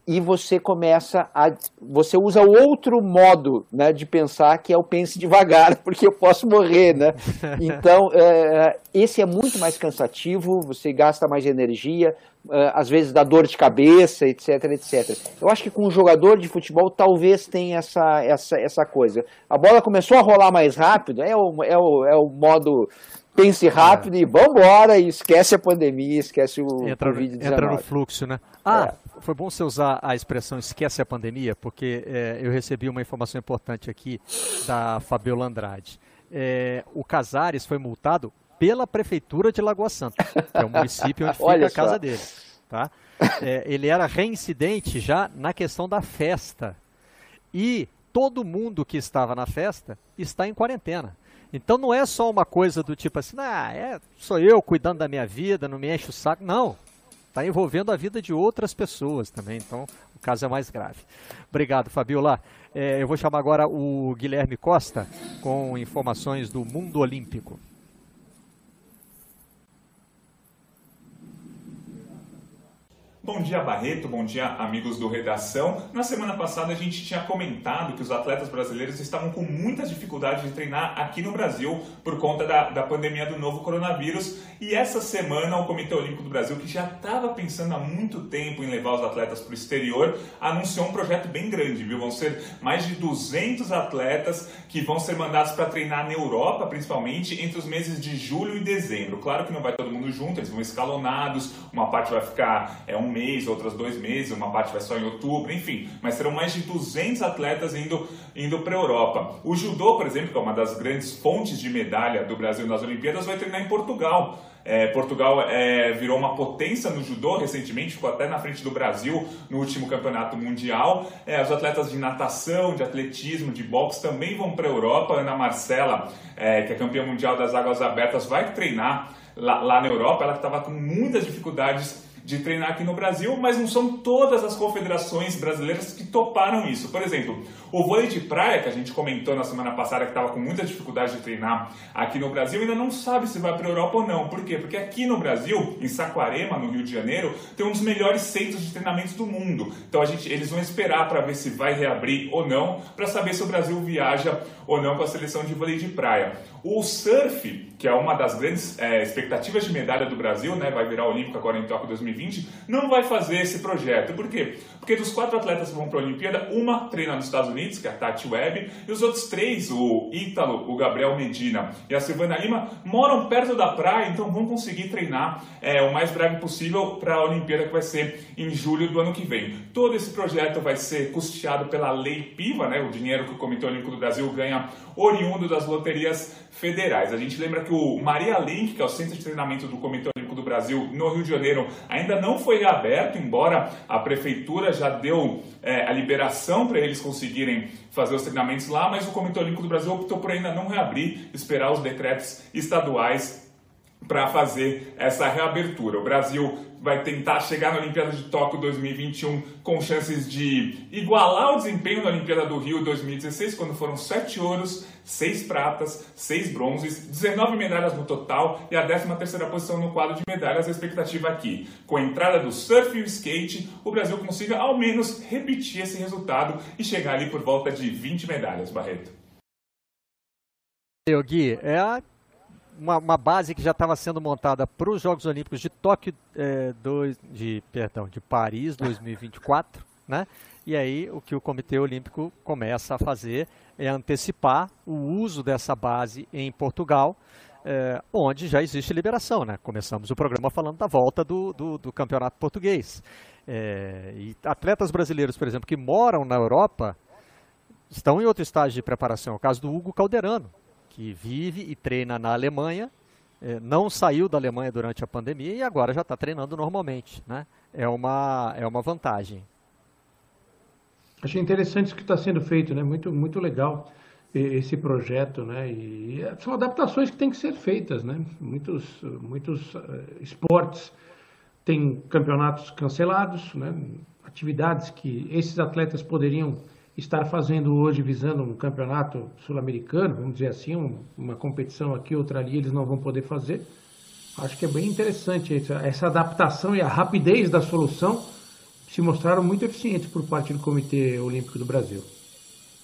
e você começa a. Você usa outro modo né, de pensar, que é o pense devagar, (laughs) porque eu posso morrer, né? (laughs) Então, é, esse é muito mais cansativo, você gasta mais energia, é, às vezes dá dor de cabeça, etc, etc. Eu acho que com um jogador de futebol talvez tenha essa, essa, essa coisa. A bola começou a rolar mais rápido, é o, é o, é o modo pense rápido é. e vambora, e esquece a pandemia, esquece o Covid-19. Entra no fluxo, né? Ah, é. foi bom você usar a expressão esquece a pandemia, porque é, eu recebi uma informação importante aqui da Fabiola Andrade. É, o Casares foi multado pela Prefeitura de Lagoa Santa, que é o (laughs) município onde fica a casa dele. Tá? (laughs) É, ele era reincidente já na questão da festa. E todo mundo que estava na festa está em quarentena. Então não é só uma coisa do tipo assim, ah, é, sou eu cuidando da minha vida, não me enche o saco. Não. Está envolvendo a vida de outras pessoas também. Então o caso é mais grave. Obrigado, Fabiola. É, eu vou chamar agora o Guilherme Costa com informações do mundo olímpico. Bom dia, Barreto. Bom dia, amigos do Redação. Na semana passada a gente tinha comentado que os atletas brasileiros estavam com muitas dificuldades de treinar aqui no Brasil por conta da, da pandemia do novo coronavírus. E essa semana o Comitê Olímpico do Brasil, que já estava pensando há muito tempo em levar os atletas para o exterior, anunciou um projeto bem grande, viu? Vão ser mais de 200 atletas que vão ser mandados para treinar na Europa, principalmente entre os meses de julho e dezembro. Claro que não vai todo mundo junto, eles vão escalonados, uma parte vai ficar é, um mês, outras dois meses, uma parte vai só em outubro, enfim. Mas serão mais de 200 atletas indo, indo para a Europa. O judô, por exemplo, que é uma das grandes fontes de medalha do Brasil nas Olimpíadas, vai treinar em Portugal. É, Portugal é, virou uma potência no judô recentemente, ficou até na frente do Brasil no último campeonato mundial. É, os atletas de natação, de atletismo, de boxe também vão para a Europa. Ana Marcela, é, que é campeã mundial das águas abertas, vai treinar lá, lá na Europa. Ela estava com muitas dificuldades de treinar aqui no Brasil, mas não são todas as confederações brasileiras que toparam isso. Por exemplo, o vôlei de praia, que a gente comentou na semana passada que estava com muita dificuldade de treinar aqui no Brasil, ainda não sabe se vai para a Europa ou não. Por quê? Porque aqui no Brasil, em Saquarema, no Rio de Janeiro, tem um dos melhores centros de treinamento do mundo. Então a gente, eles vão esperar para ver se vai reabrir ou não, para saber se o Brasil viaja ou não com a seleção de vôlei de praia. O surf, que é uma das grandes é, expectativas de medalha do Brasil, né, vai virar olímpico agora em Tóquio 2020, não vai fazer esse projeto. Por quê? Porque dos quatro atletas que vão para a Olimpíada, uma treina nos Estados Unidos, que é a Tati Webb, e os outros três, o Ítalo, o Gabriel Medina e a Silvana Lima, moram perto da praia, então vão conseguir treinar é, o mais breve possível para a Olimpíada que vai ser em julho do ano que vem. Todo esse projeto vai ser custeado pela Lei Piva, né, o dinheiro que o Comitê Olímpico do Brasil ganha oriundo das loterias federais. A gente lembra que o Maria Link, que é o centro de treinamento do Comitê Olímpico do Brasil no Rio de Janeiro, ainda não foi reaberto, embora a prefeitura já deu é, a liberação para eles conseguirem fazer os treinamentos lá, mas o Comitê Olímpico do Brasil optou por ainda não reabrir, esperar os decretos estaduais para fazer essa reabertura. O Brasil vai tentar chegar na Olimpíada de Tóquio 2021 com chances de igualar o desempenho na Olimpíada do Rio 2016, quando foram sete ouros, seis pratas, seis bronzes, 19 medalhas no total e a 13 terceira posição no quadro de medalhas. A expectativa aqui, com a entrada do surf e o skate, o Brasil consiga ao menos repetir esse resultado e chegar ali por volta de 20 medalhas, Barreto. Gui, é a uma, uma base que já estava sendo montada para os Jogos Olímpicos de Tóquio, é, dois, de, perdão, de Paris 2024, né? E aí o que o Comitê Olímpico começa a fazer é antecipar o uso dessa base em Portugal, é, onde já existe liberação, né? Começamos o programa falando da volta do, do, do campeonato português. É, e atletas brasileiros, por exemplo, que moram na Europa, estão em outro estágio de preparação. É o caso do Hugo Calderano, que vive e treina na Alemanha é, não saiu da Alemanha durante a pandemia e agora já está treinando normalmente. Né? É, uma, é uma vantagem. Achei interessante isso que está sendo feito, né? muito, muito legal esse projeto, né? E são adaptações que têm que ser feitas, né? Muitos, muitos uh, esportes têm campeonatos cancelados, né? Atividades que esses atletas poderiam estar fazendo hoje visando um campeonato sul-americano, vamos dizer assim, um, uma competição aqui, outra ali, eles não vão poder fazer. Acho que é bem interessante essa, essa adaptação e a rapidez da solução se mostraram muito eficientes por parte do Comitê Olímpico do Brasil.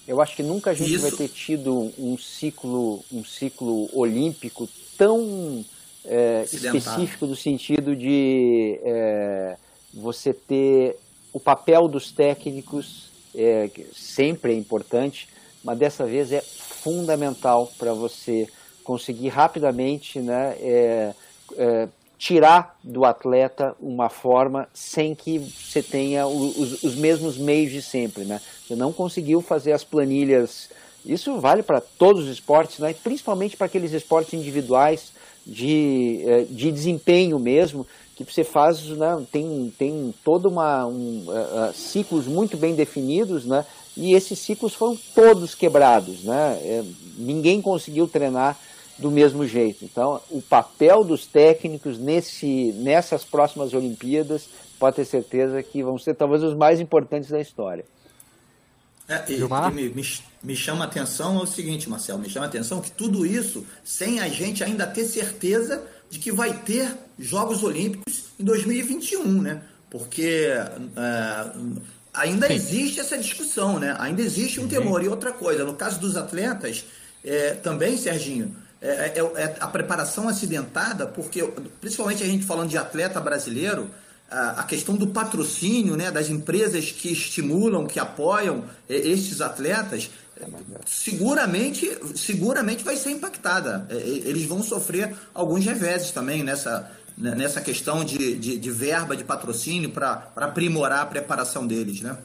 Eu acho que nunca a gente Isso. vai ter tido um ciclo, um ciclo olímpico tão é, específico no sentido de é, você ter o papel dos técnicos é, sempre é importante, mas dessa vez é fundamental para você conseguir rapidamente né, é, é, tirar do atleta uma forma sem que você tenha os, os mesmos meios de sempre. Né? Você não conseguiu fazer as planilhas. Isso vale para todos os esportes, né? principalmente para aqueles esportes individuais de, é, de desempenho mesmo, que você faz, né, tem, tem todo uma um, uh, ciclos muito bem definidos, né, e esses ciclos foram todos quebrados, né, é, ninguém conseguiu treinar do mesmo jeito. Então, o papel dos técnicos nesse, nessas próximas Olimpíadas, pode ter certeza que vão ser talvez os mais importantes da história. É, e, e me, me, me, chama a atenção é o seguinte, Marcelo, me chama a atenção que tudo isso sem a gente ainda ter certeza de que vai ter Jogos Olímpicos em 2021, né? Porque é, ainda Sim. existe essa discussão, né? Ainda existe um uhum. temor. E outra coisa, no caso dos atletas, é, também, Serginho, é, é, é, a preparação acidentada, porque principalmente a gente falando de atleta brasileiro, a, a questão do patrocínio, né, das empresas que estimulam, que apoiam é, estes atletas, seguramente, seguramente vai ser impactada. É, eles vão sofrer alguns reveses também nessa, né, nessa questão de, de, de verba, de patrocínio para aprimorar a preparação deles, né?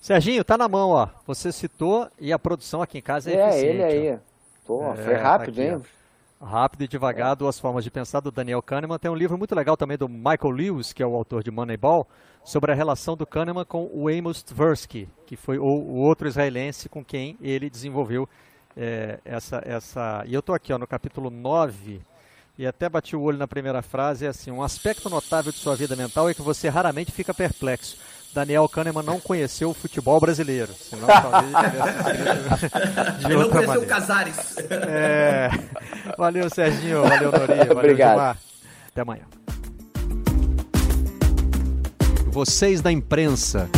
Serginho, tá na mão, ó. Você citou e a produção aqui em casa é, é eficiente. É, ele aí. Pô, é, foi rápido, tá aqui, hein? Ó. Rápido e devagar, duas formas de pensar do Daniel Kahneman. Tem um livro muito legal também do Michael Lewis, que é o autor de Moneyball, sobre a relação do Kahneman com o Amos Tversky, que foi o, o outro israelense com quem ele desenvolveu é, essa, essa... E eu estou aqui ó, no capítulo 9, e até bati o olho na primeira frase, é assim, um aspecto notável de sua vida mental é que você raramente fica perplexo. Daniel Kahneman não conheceu o futebol brasileiro, senão talvez (laughs) de Ele não conheceu o Casares. É, valeu Serginho, valeu Norinha, valeu Obrigado. Gilmar. Até amanhã vocês da imprensa.